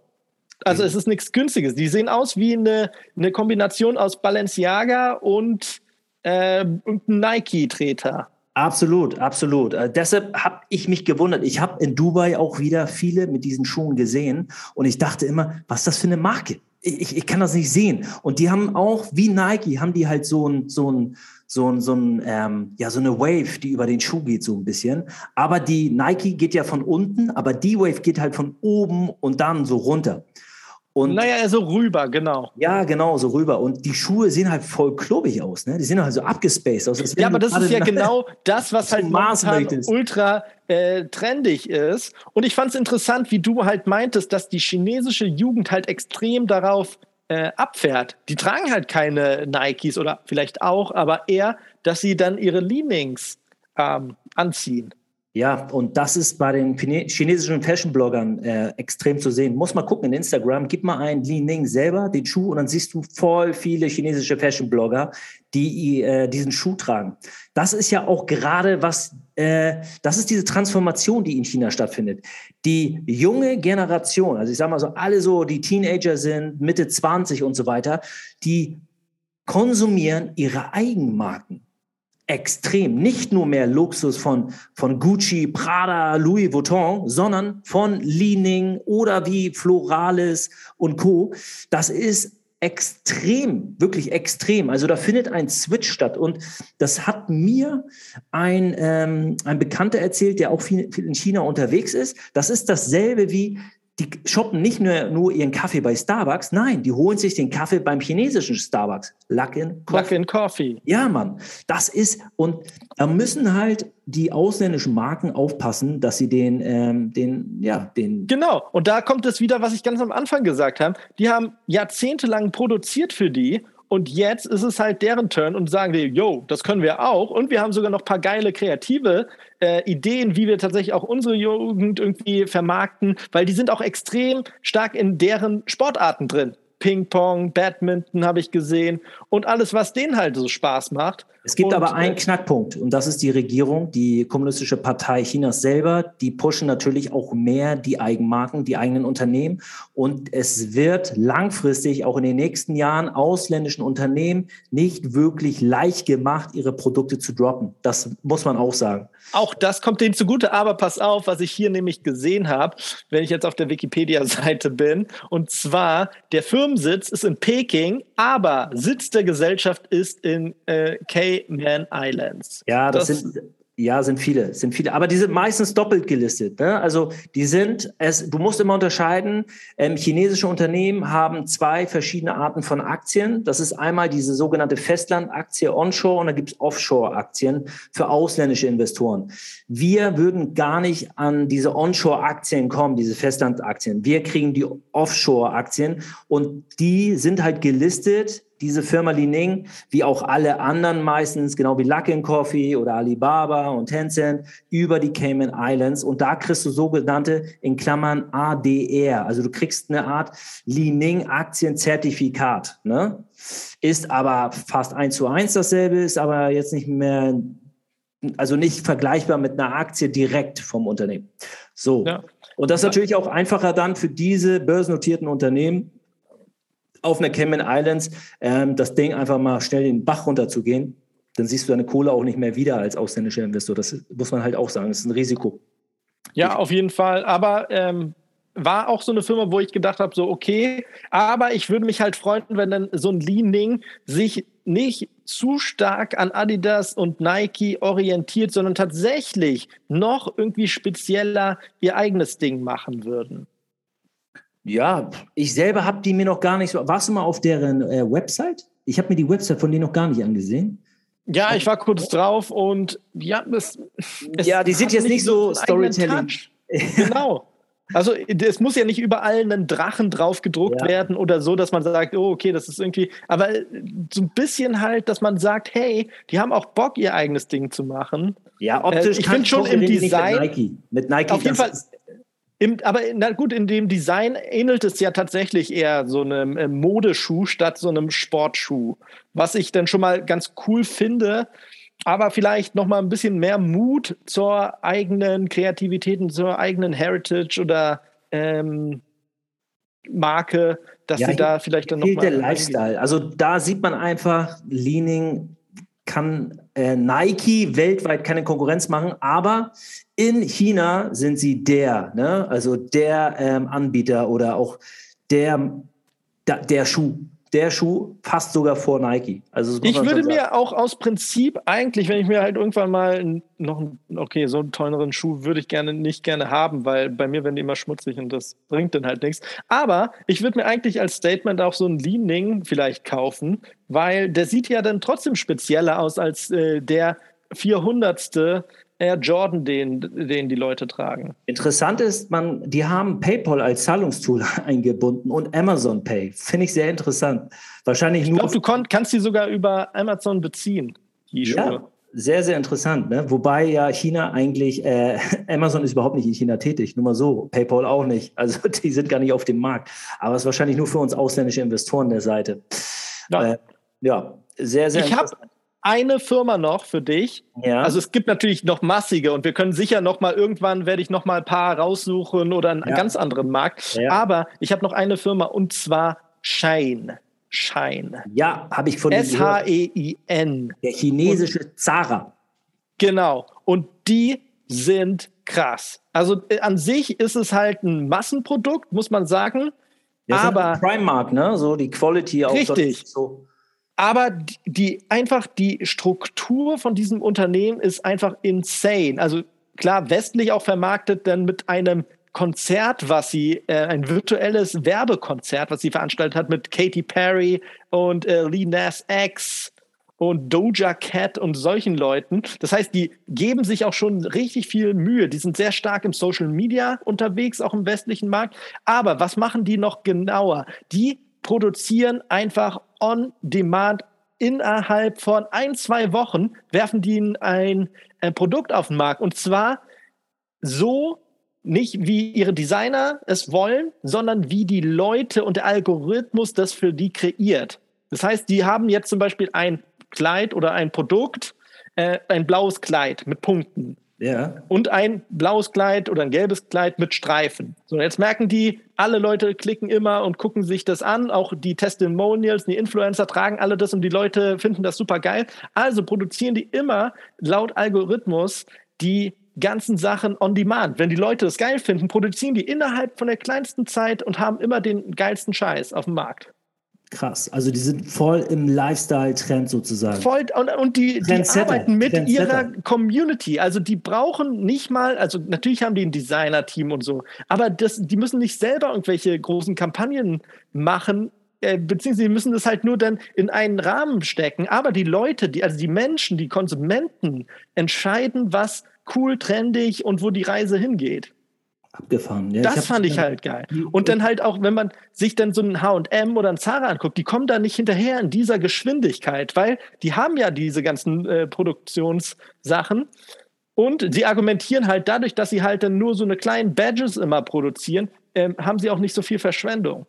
Also mhm. es ist nichts Günstiges. Die sehen aus wie eine, eine Kombination aus Balenciaga und äh, Nike-Treter. Absolut, absolut. Äh, deshalb habe ich mich gewundert. Ich habe in Dubai auch wieder viele mit diesen Schuhen gesehen und ich dachte immer, was ist das für eine Marke? Ich, ich kann das nicht sehen. Und die haben auch, wie Nike, haben die halt so ein, so ein, so, ein, so, ein, ähm, ja, so eine Wave, die über den Schuh geht, so ein bisschen. Aber die Nike geht ja von unten, aber die Wave geht halt von oben und dann so runter. Und naja, so rüber, genau. Ja, genau, so rüber. Und die Schuhe sehen halt voll klobig aus, ne? Die sehen halt so abgespaced aus. Ja, aber das ist ja genau das, was halt momentan ultra äh, trendig ist. Und ich fand es interessant, wie du halt meintest, dass die chinesische Jugend halt extrem darauf äh, abfährt. Die tragen halt keine Nikes oder vielleicht auch, aber eher, dass sie dann ihre Leanings ähm, anziehen. Ja, und das ist bei den chinesischen Fashion-Bloggern äh, extrem zu sehen. Muss mal gucken in Instagram, gib mal ein Li Ning selber, den Schuh, und dann siehst du voll viele chinesische Fashion-Blogger, die äh, diesen Schuh tragen. Das ist ja auch gerade was, äh, das ist diese Transformation, die in China stattfindet. Die junge Generation, also ich sage mal so, alle so, die Teenager sind, Mitte 20 und so weiter, die konsumieren ihre Eigenmarken extrem. Nicht nur mehr Luxus von, von Gucci, Prada, Louis Vuitton, sondern von Li oder wie Floralis und Co. Das ist extrem, wirklich extrem. Also da findet ein Switch statt. Und das hat mir ein, ähm, ein Bekannter erzählt, der auch viel, viel in China unterwegs ist. Das ist dasselbe wie die shoppen nicht nur, nur ihren Kaffee bei Starbucks, nein, die holen sich den Kaffee beim chinesischen Starbucks. Luckin Coffee. Luckin Coffee. Ja, Mann. Das ist, und da müssen halt die ausländischen Marken aufpassen, dass sie den, ähm, den, ja, den. Genau. Und da kommt es wieder, was ich ganz am Anfang gesagt habe. Die haben jahrzehntelang produziert für die und jetzt ist es halt deren Turn und sagen die, yo, das können wir auch. Und wir haben sogar noch ein paar geile kreative äh, Ideen, wie wir tatsächlich auch unsere Jugend irgendwie vermarkten, weil die sind auch extrem stark in deren Sportarten drin. Ping-Pong, Badminton habe ich gesehen und alles, was denen halt so Spaß macht. Es gibt und, aber einen äh, Knackpunkt und das ist die Regierung, die Kommunistische Partei Chinas selber. Die pushen natürlich auch mehr die Eigenmarken, die eigenen Unternehmen und es wird langfristig auch in den nächsten Jahren ausländischen Unternehmen nicht wirklich leicht gemacht, ihre Produkte zu droppen. Das muss man auch sagen. Auch das kommt denen zugute, aber pass auf, was ich hier nämlich gesehen habe, wenn ich jetzt auf der Wikipedia-Seite bin. Und zwar, der Firmensitz ist in Peking, aber Sitz der Gesellschaft ist in äh, Cayman Islands. Ja, das, das sind ja, sind viele, sind viele. Aber die sind meistens doppelt gelistet. Ne? Also die sind, es, du musst immer unterscheiden, ähm, chinesische Unternehmen haben zwei verschiedene Arten von Aktien. Das ist einmal diese sogenannte Festlandaktie Onshore und dann gibt es Offshore-Aktien für ausländische Investoren. Wir würden gar nicht an diese Onshore-Aktien kommen, diese Festlandaktien. Wir kriegen die Offshore-Aktien und die sind halt gelistet diese Firma Li Ning, wie auch alle anderen meistens, genau wie Luckin Coffee oder Alibaba und Tencent, über die Cayman Islands. Und da kriegst du sogenannte, in Klammern, ADR. Also du kriegst eine Art Li Ning Aktienzertifikat. Ne? Ist aber fast eins zu eins dasselbe, ist aber jetzt nicht mehr, also nicht vergleichbar mit einer Aktie direkt vom Unternehmen. So. Ja. Und das ist natürlich auch einfacher dann für diese börsennotierten Unternehmen, auf einer Cayman Islands ähm, das Ding einfach mal schnell den Bach runterzugehen, dann siehst du deine Kohle auch nicht mehr wieder als ausländischer Investor. Das muss man halt auch sagen. Das ist ein Risiko. Ja, auf jeden Fall. Aber ähm, war auch so eine Firma, wo ich gedacht habe, so okay, aber ich würde mich halt freuen, wenn dann so ein Leaning sich nicht zu stark an Adidas und Nike orientiert, sondern tatsächlich noch irgendwie spezieller ihr eigenes Ding machen würden. Ja, ich selber habe die mir noch gar nicht so. Warst du mal auf deren äh, Website? Ich habe mir die Website von denen noch gar nicht angesehen. Ja, ich war kurz drauf und ja, es ja, die sind jetzt nicht so Storytelling. genau. Also es muss ja nicht überall ein Drachen drauf gedruckt ja. werden oder so, dass man sagt, oh, okay, das ist irgendwie, aber so ein bisschen halt, dass man sagt, hey, die haben auch Bock, ihr eigenes Ding zu machen. Ja, optisch. Äh, ich finde schon im Design. Mit Nike. Mit Nike auf jeden Fall. Im, aber na gut, in dem Design ähnelt es ja tatsächlich eher so einem äh, Modeschuh statt so einem Sportschuh. Was ich dann schon mal ganz cool finde, aber vielleicht noch mal ein bisschen mehr Mut zur eigenen Kreativität und zur eigenen Heritage oder ähm, Marke, dass ja, sie da vielleicht dann noch mal der Lifestyle. Also da sieht man einfach, Leaning kann äh, Nike weltweit keine Konkurrenz machen, aber in China sind sie der, ne? also der ähm, Anbieter oder auch der, der, der Schuh. Der Schuh passt sogar vor Nike. Also ich würde mir auch aus Prinzip eigentlich, wenn ich mir halt irgendwann mal noch, okay, so einen teureren Schuh würde ich gerne nicht gerne haben, weil bei mir werden die immer schmutzig und das bringt dann halt nichts. Aber ich würde mir eigentlich als Statement auch so ein Leaning vielleicht kaufen, weil der sieht ja dann trotzdem spezieller aus als äh, der 400. Air Jordan, den, den die Leute tragen. Interessant ist, man, die haben PayPal als Zahlungstool eingebunden und Amazon Pay. Finde ich sehr interessant. Wahrscheinlich ich nur. Ich glaube, du kannst die sogar über Amazon beziehen, die Schuhe. Ja, sehr, sehr interessant. Ne? Wobei ja China eigentlich, äh, Amazon ist überhaupt nicht in China tätig, nur mal so, PayPal auch nicht. Also die sind gar nicht auf dem Markt. Aber es ist wahrscheinlich nur für uns ausländische Investoren der Seite. Ja, äh, ja sehr, sehr ich interessant eine Firma noch für dich. Ja. Also es gibt natürlich noch massige und wir können sicher noch mal irgendwann werde ich noch mal ein paar raussuchen oder einen ja. ganz anderen Markt. Ja. Aber ich habe noch eine Firma und zwar Shine. Shine. Ja, habe ich von S-H-E-I-N. Der chinesische Zara. Genau. Und die sind krass. Also äh, an sich ist es halt ein Massenprodukt, muss man sagen. Ja, aber Primark, ne? So die Quality auch. Richtig. So aber die, die, einfach die Struktur von diesem Unternehmen ist einfach insane. Also klar, westlich auch vermarktet, dann mit einem Konzert, was sie, äh, ein virtuelles Werbekonzert, was sie veranstaltet hat mit Katy Perry und äh, Lee Nas X und Doja Cat und solchen Leuten. Das heißt, die geben sich auch schon richtig viel Mühe. Die sind sehr stark im Social Media unterwegs, auch im westlichen Markt. Aber was machen die noch genauer? Die produzieren einfach on demand innerhalb von ein, zwei Wochen werfen die ein, ein äh, Produkt auf den Markt. Und zwar so nicht wie ihre Designer es wollen, sondern wie die Leute und der Algorithmus das für die kreiert. Das heißt, die haben jetzt zum Beispiel ein Kleid oder ein Produkt, äh, ein blaues Kleid mit Punkten. Ja. Und ein blaues Kleid oder ein gelbes Kleid mit Streifen. So, jetzt merken die, alle Leute klicken immer und gucken sich das an. Auch die Testimonials, die Influencer tragen alle das und die Leute finden das super geil. Also produzieren die immer laut Algorithmus die ganzen Sachen on demand. Wenn die Leute das geil finden, produzieren die innerhalb von der kleinsten Zeit und haben immer den geilsten Scheiß auf dem Markt. Krass. Also die sind voll im Lifestyle-Trend sozusagen. Voll und, und die, die arbeiten mit ihrer Community. Also die brauchen nicht mal, also natürlich haben die ein Designer-Team und so, aber das, die müssen nicht selber irgendwelche großen Kampagnen machen, äh, beziehungsweise die müssen das halt nur dann in einen Rahmen stecken. Aber die Leute, die, also die Menschen, die Konsumenten entscheiden, was cool, trendig und wo die Reise hingeht. Abgefahren. Ja, das ich fand ich halt geil. Und dann halt auch, wenn man sich dann so ein H&M oder ein Zara anguckt, die kommen da nicht hinterher in dieser Geschwindigkeit, weil die haben ja diese ganzen äh, Produktionssachen und sie argumentieren halt dadurch, dass sie halt dann nur so eine kleinen Badges immer produzieren, äh, haben sie auch nicht so viel Verschwendung.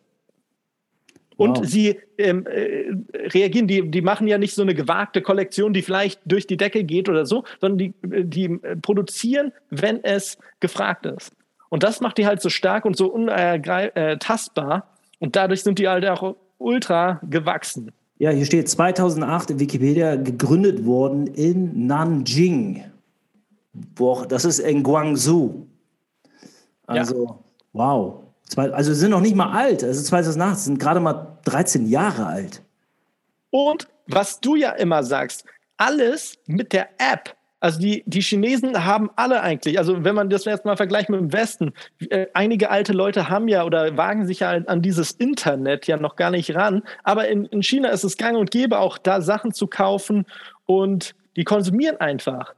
Und wow. sie ähm, äh, reagieren, die, die machen ja nicht so eine gewagte Kollektion, die vielleicht durch die Decke geht oder so, sondern die, die äh, produzieren, wenn es gefragt ist. Und das macht die halt so stark und so untastbar. Äh, und dadurch sind die halt auch ultra gewachsen. Ja, hier steht 2008 in Wikipedia gegründet worden in Nanjing. Boah, das ist in Guangzhou. Also, ja. wow. Also sie sind noch nicht mal alt. Also 2008 sind gerade mal 13 Jahre alt. Und was du ja immer sagst, alles mit der App. Also die, die Chinesen haben alle eigentlich, also wenn man das jetzt mal vergleicht mit dem Westen, äh, einige alte Leute haben ja oder wagen sich ja an dieses Internet ja noch gar nicht ran. Aber in, in China ist es gang und gäbe, auch da Sachen zu kaufen und die konsumieren einfach.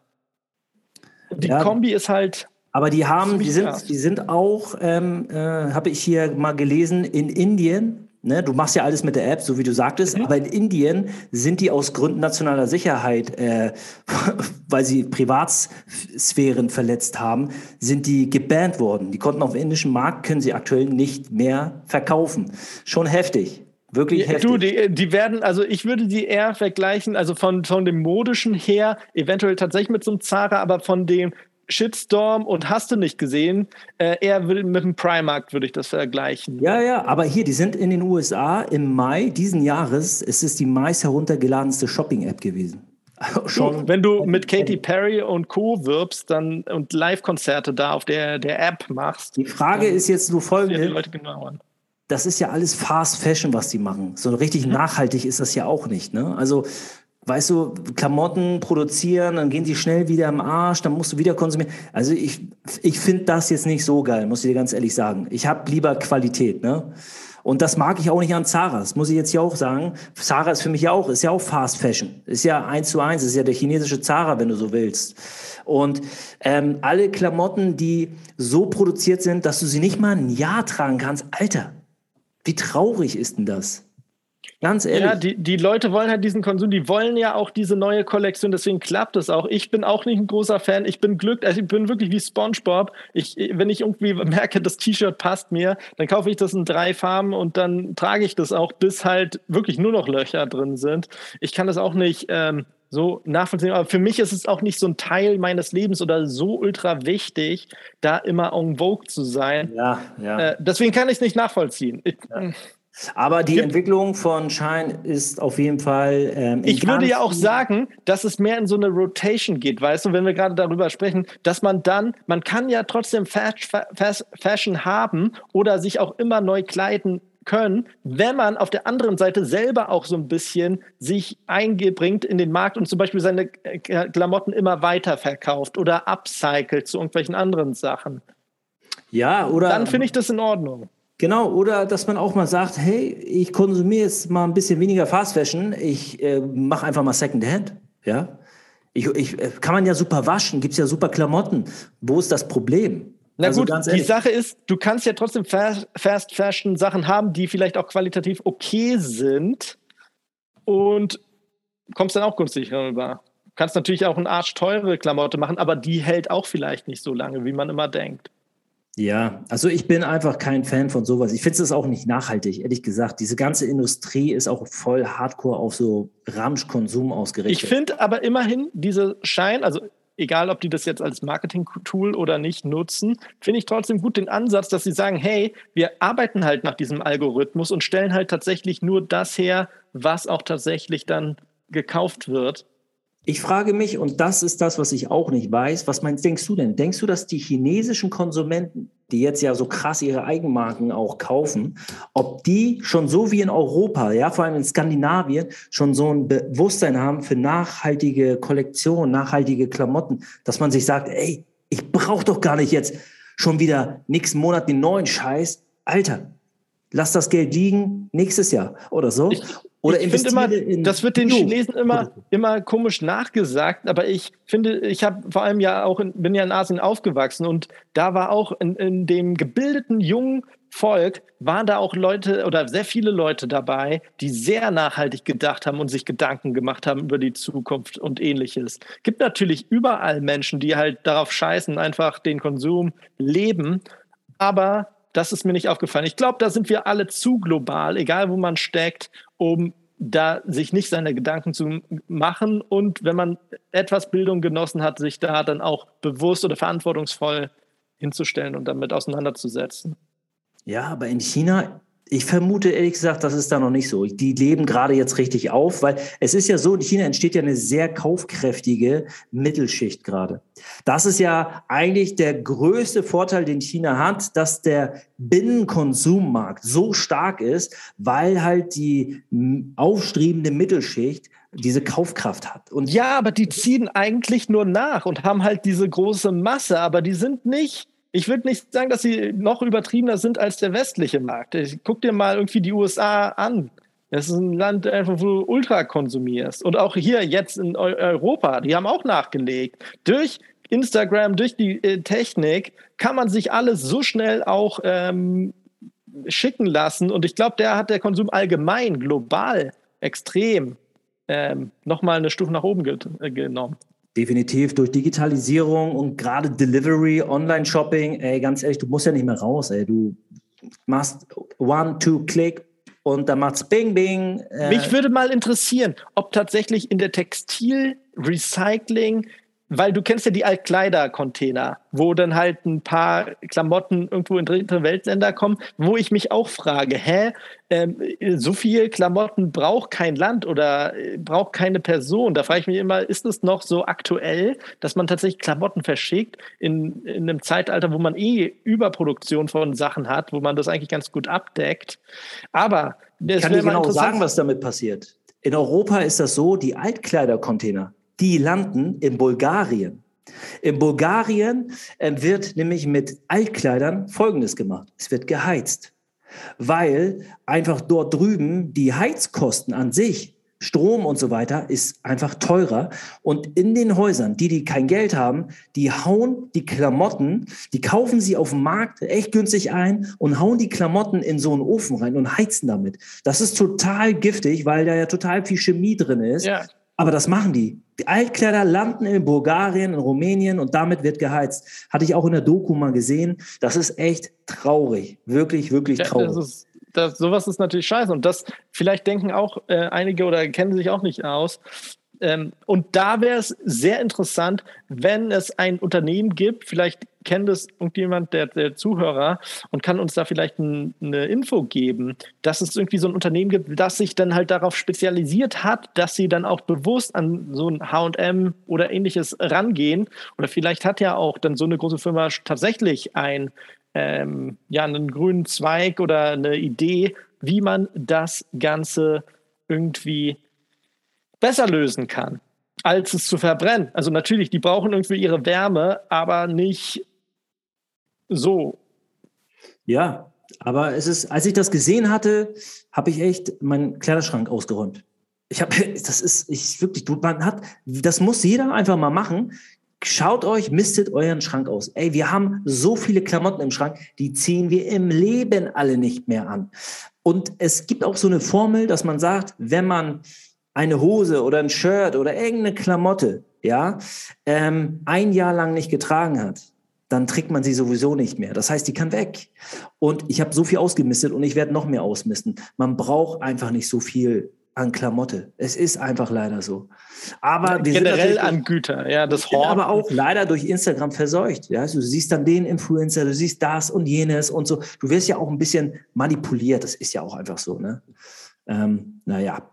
Die ja. Kombi ist halt aber die haben, die sind, die sind auch, ähm, äh, habe ich hier mal gelesen, in Indien. Ne, du machst ja alles mit der App, so wie du sagtest, mhm. aber in Indien sind die aus Gründen nationaler Sicherheit, äh, weil sie Privatsphären verletzt haben, sind die gebannt worden. Die konnten auf dem indischen Markt, können sie aktuell nicht mehr verkaufen. Schon heftig. Wirklich heftig. Du, die, die werden, also ich würde die eher vergleichen, also von, von dem modischen her, eventuell tatsächlich mit so einem Zara, aber von dem Shitstorm und hast du nicht gesehen, äh, eher mit dem Primark würde ich das vergleichen. Ja, ja, aber hier, die sind in den USA im Mai diesen Jahres, es ist die meist heruntergeladenste Shopping-App gewesen. Schon. Wenn du mit Katy Perry und Co. wirbst dann, und Live-Konzerte da auf der, der App machst. Die Frage ist jetzt nur folgende. Das ist ja alles Fast Fashion, was die machen. So richtig mhm. nachhaltig ist das ja auch nicht. Ne? Also weißt du, Klamotten produzieren, dann gehen die schnell wieder im Arsch, dann musst du wieder konsumieren. Also ich, ich finde das jetzt nicht so geil, muss ich dir ganz ehrlich sagen. Ich habe lieber Qualität, ne? Und das mag ich auch nicht an Zara. Das muss ich jetzt hier auch sagen. Zara ist für mich ja auch, ist ja auch Fast Fashion. Ist ja eins zu eins, ist ja der chinesische Zara, wenn du so willst. Und ähm, alle Klamotten, die so produziert sind, dass du sie nicht mal ein Jahr tragen kannst, Alter, wie traurig ist denn das? Ganz ehrlich. Ja, die, die Leute wollen halt diesen Konsum, die wollen ja auch diese neue Kollektion, deswegen klappt es auch. Ich bin auch nicht ein großer Fan, ich bin glücklich, also ich bin wirklich wie SpongeBob. Ich, wenn ich irgendwie merke, das T-Shirt passt mir, dann kaufe ich das in drei Farben und dann trage ich das auch, bis halt wirklich nur noch Löcher drin sind. Ich kann das auch nicht ähm, so nachvollziehen, aber für mich ist es auch nicht so ein Teil meines Lebens oder so ultra wichtig, da immer en vogue zu sein. Ja, ja. Äh, deswegen kann ich es nicht nachvollziehen. Ich, ja. Aber die Entwicklung von Shine ist auf jeden Fall. Ähm, ich würde ja auch sagen, dass es mehr in so eine Rotation geht, weißt du, wenn wir gerade darüber sprechen, dass man dann, man kann ja trotzdem Fashion haben oder sich auch immer neu kleiden können, wenn man auf der anderen Seite selber auch so ein bisschen sich eingebringt in den Markt und zum Beispiel seine äh, Klamotten immer weiter verkauft oder upcycelt zu irgendwelchen anderen Sachen. Ja, oder. Dann finde ich das in Ordnung. Genau, oder dass man auch mal sagt, hey, ich konsumiere jetzt mal ein bisschen weniger Fast Fashion, ich äh, mache einfach mal Second Hand. Ja, ich, ich, äh, kann man ja super waschen, gibt es ja super Klamotten. Wo ist das Problem? Na also gut, die Sache ist, du kannst ja trotzdem Fast Fashion Sachen haben, die vielleicht auch qualitativ okay sind und kommst dann auch günstig rüber. Du kannst natürlich auch eine arschteure Klamotte machen, aber die hält auch vielleicht nicht so lange, wie man immer denkt. Ja, also ich bin einfach kein Fan von sowas. Ich finde es auch nicht nachhaltig, ehrlich gesagt. Diese ganze Industrie ist auch voll hardcore auf so Ramschkonsum ausgerichtet. Ich finde aber immerhin diese Schein, also egal ob die das jetzt als Marketing-Tool oder nicht nutzen, finde ich trotzdem gut den Ansatz, dass sie sagen, hey, wir arbeiten halt nach diesem Algorithmus und stellen halt tatsächlich nur das her, was auch tatsächlich dann gekauft wird. Ich frage mich, und das ist das, was ich auch nicht weiß, was meinst, denkst du denn? Denkst du, dass die chinesischen Konsumenten, die jetzt ja so krass ihre Eigenmarken auch kaufen, ob die schon so wie in Europa, ja, vor allem in Skandinavien, schon so ein Bewusstsein haben für nachhaltige Kollektion, nachhaltige Klamotten, dass man sich sagt, ey, ich brauche doch gar nicht jetzt schon wieder nächsten Monat den neuen Scheiß. Alter, lass das Geld liegen nächstes Jahr oder so. Ich, oder ich finde immer, in das wird den Chinesen immer, immer komisch nachgesagt, aber ich finde, ich habe vor allem ja auch, in, bin ja in Asien aufgewachsen und da war auch in, in dem gebildeten jungen Volk waren da auch Leute oder sehr viele Leute dabei, die sehr nachhaltig gedacht haben und sich Gedanken gemacht haben über die Zukunft und ähnliches. Gibt natürlich überall Menschen, die halt darauf scheißen, einfach den Konsum leben, aber das ist mir nicht aufgefallen. Ich glaube, da sind wir alle zu global, egal wo man steckt, um da sich nicht seine Gedanken zu machen und wenn man etwas Bildung genossen hat, sich da dann auch bewusst oder verantwortungsvoll hinzustellen und damit auseinanderzusetzen. Ja, aber in China ich vermute ehrlich gesagt, das ist da noch nicht so. Die leben gerade jetzt richtig auf, weil es ist ja so, in China entsteht ja eine sehr kaufkräftige Mittelschicht gerade. Das ist ja eigentlich der größte Vorteil, den China hat, dass der Binnenkonsummarkt so stark ist, weil halt die aufstrebende Mittelschicht diese Kaufkraft hat. Und ja, aber die ziehen eigentlich nur nach und haben halt diese große Masse, aber die sind nicht ich würde nicht sagen, dass sie noch übertriebener sind als der westliche Markt. Ich guck dir mal irgendwie die USA an. Das ist ein Land, wo du ultra konsumierst. Und auch hier jetzt in Europa, die haben auch nachgelegt. Durch Instagram, durch die äh, Technik kann man sich alles so schnell auch ähm, schicken lassen. Und ich glaube, der hat der Konsum allgemein, global, extrem ähm, nochmal eine Stufe nach oben ge äh, genommen. Definitiv durch Digitalisierung und gerade Delivery, Online-Shopping, ey, ganz ehrlich, du musst ja nicht mehr raus, ey. Du machst one, two, click und dann macht's Bing, Bing. Äh. Mich würde mal interessieren, ob tatsächlich in der Textil-Recycling weil du kennst ja die Altkleider-Container, wo dann halt ein paar Klamotten irgendwo in dritte Weltländer kommen, wo ich mich auch frage, hä, ähm, so viel Klamotten braucht kein Land oder äh, braucht keine Person. Da frage ich mich immer, ist es noch so aktuell, dass man tatsächlich Klamotten verschickt in, in einem Zeitalter, wo man eh Überproduktion von Sachen hat, wo man das eigentlich ganz gut abdeckt. Aber ich kann dir genau sagen, was damit passiert. In Europa ist das so, die Altkleider-Container, die landen in Bulgarien. In Bulgarien äh, wird nämlich mit Altkleidern Folgendes gemacht. Es wird geheizt, weil einfach dort drüben die Heizkosten an sich, Strom und so weiter, ist einfach teurer. Und in den Häusern, die, die kein Geld haben, die hauen die Klamotten, die kaufen sie auf dem Markt echt günstig ein und hauen die Klamotten in so einen Ofen rein und heizen damit. Das ist total giftig, weil da ja total viel Chemie drin ist. Ja. Aber das machen die. Die Altkleider landen in Bulgarien, in Rumänien und damit wird geheizt. Hatte ich auch in der Doku mal gesehen. Das ist echt traurig. Wirklich, wirklich traurig. Das ist, das, sowas ist natürlich scheiße. Und das vielleicht denken auch äh, einige oder kennen sich auch nicht aus. Ähm, und da wäre es sehr interessant, wenn es ein Unternehmen gibt, vielleicht kennt es irgendjemand, der, der Zuhörer, und kann uns da vielleicht ein, eine Info geben, dass es irgendwie so ein Unternehmen gibt, das sich dann halt darauf spezialisiert hat, dass sie dann auch bewusst an so ein HM oder ähnliches rangehen. Oder vielleicht hat ja auch dann so eine große Firma tatsächlich ein, ähm, ja, einen grünen Zweig oder eine Idee, wie man das Ganze irgendwie besser lösen kann, als es zu verbrennen. Also natürlich, die brauchen irgendwie ihre Wärme, aber nicht so. Ja, aber es ist, als ich das gesehen hatte, habe ich echt meinen Kleiderschrank ausgeräumt. Ich habe, das ist, ich wirklich, du, man hat, das muss jeder einfach mal machen. Schaut euch, mistet euren Schrank aus. Ey, wir haben so viele Klamotten im Schrank, die ziehen wir im Leben alle nicht mehr an. Und es gibt auch so eine Formel, dass man sagt, wenn man eine Hose oder ein Shirt oder irgendeine Klamotte, ja, ähm, ein Jahr lang nicht getragen hat, dann trägt man sie sowieso nicht mehr. Das heißt, die kann weg. Und ich habe so viel ausgemistet und ich werde noch mehr ausmisten. Man braucht einfach nicht so viel an Klamotte. Es ist einfach leider so. Aber wir generell an Güter, ja, das Horten. Aber auch leider durch Instagram verseucht. Ja, also du siehst dann den Influencer, du siehst das und jenes und so. Du wirst ja auch ein bisschen manipuliert. Das ist ja auch einfach so. Ne? Ähm, naja.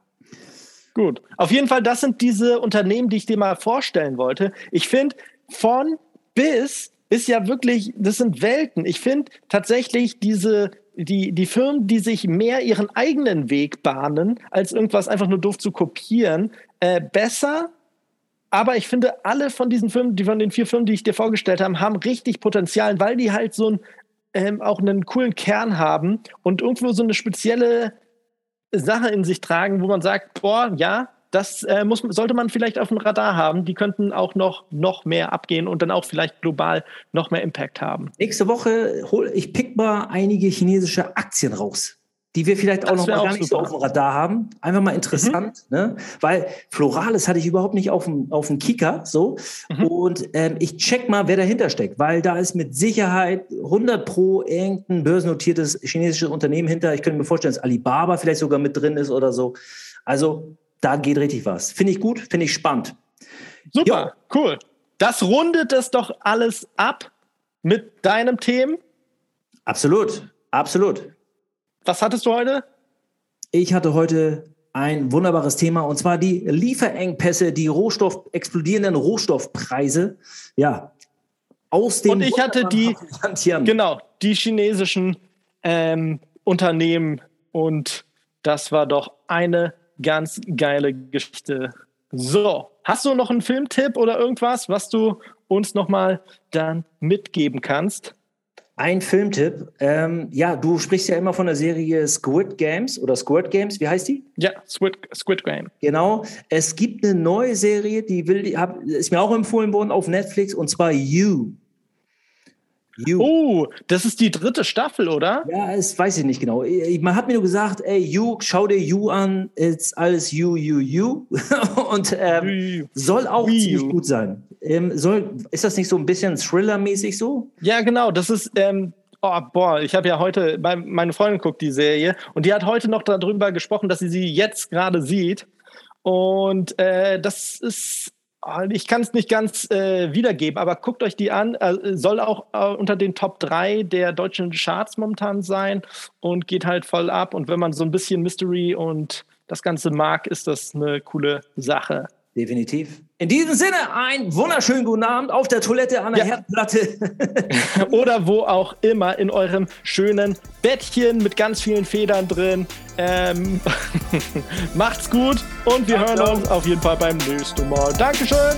Gut. Auf jeden Fall, das sind diese Unternehmen, die ich dir mal vorstellen wollte. Ich finde, von bis ist ja wirklich, das sind Welten. Ich finde tatsächlich diese, die, die Firmen, die sich mehr ihren eigenen Weg bahnen, als irgendwas einfach nur doof zu kopieren, äh, besser. Aber ich finde, alle von diesen Firmen, die von den vier Firmen, die ich dir vorgestellt habe, haben richtig Potenzial, weil die halt so ein, ähm, auch einen coolen Kern haben und irgendwo so eine spezielle Sache in sich tragen, wo man sagt, boah, ja, das äh, muss, sollte man vielleicht auf dem Radar haben. Die könnten auch noch, noch mehr abgehen und dann auch vielleicht global noch mehr Impact haben. Nächste Woche hol ich pick mal einige chinesische Aktien raus, die wir vielleicht auch noch mal gar nicht so auf dem Radar haben. Einfach mal interessant, mhm. ne? Weil Floralis hatte ich überhaupt nicht auf dem, auf dem Kicker, so. Mhm. Und ähm, ich check mal, wer dahinter steckt, weil da ist mit Sicherheit 100 pro irgendein börsennotiertes chinesisches Unternehmen hinter. Ich könnte mir vorstellen, dass Alibaba vielleicht sogar mit drin ist oder so. Also da geht richtig was. Finde ich gut, finde ich spannend. Super, jo. cool. Das rundet es doch alles ab mit deinem Thema. Absolut, absolut. Was hattest du heute? Ich hatte heute ein wunderbares Thema und zwar die Lieferengpässe, die Rohstoff, explodierenden Rohstoffpreise. Ja, aus dem. Und ich hatte die, genau, die chinesischen ähm, Unternehmen und das war doch eine ganz geile Geschichte. So, hast du noch einen Filmtipp oder irgendwas, was du uns nochmal dann mitgeben kannst? Ein Filmtipp. Ähm, ja, du sprichst ja immer von der Serie Squid Games oder Squid Games. Wie heißt die? Ja, Squid, Squid Game. Genau. Es gibt eine neue Serie, die will, die hab, ist mir auch empfohlen worden auf Netflix und zwar You. You. Oh, das ist die dritte Staffel, oder? Ja, das weiß ich nicht genau. Man hat mir nur gesagt, ey, You, schau dir You an, ist alles You, You, You. Und ähm, soll auch you. ziemlich gut sein. Ähm, soll, ist das nicht so ein bisschen Thriller-mäßig so? Ja, genau. Das ist, ähm, oh, boah, ich habe ja heute, meine Freundin guckt die Serie und die hat heute noch darüber gesprochen, dass sie sie jetzt gerade sieht. Und äh, das ist ich kann es nicht ganz äh, wiedergeben, aber guckt euch die an. Äh, soll auch äh, unter den Top 3 der deutschen Charts momentan sein und geht halt voll ab. Und wenn man so ein bisschen Mystery und das Ganze mag, ist das eine coole Sache. Definitiv. In diesem Sinne, einen wunderschönen guten Abend auf der Toilette an der ja. Herdplatte. Oder wo auch immer in eurem schönen Bettchen mit ganz vielen Federn drin. Ähm, macht's gut und wir Macht's hören uns auf jeden Fall beim nächsten Mal. Dankeschön.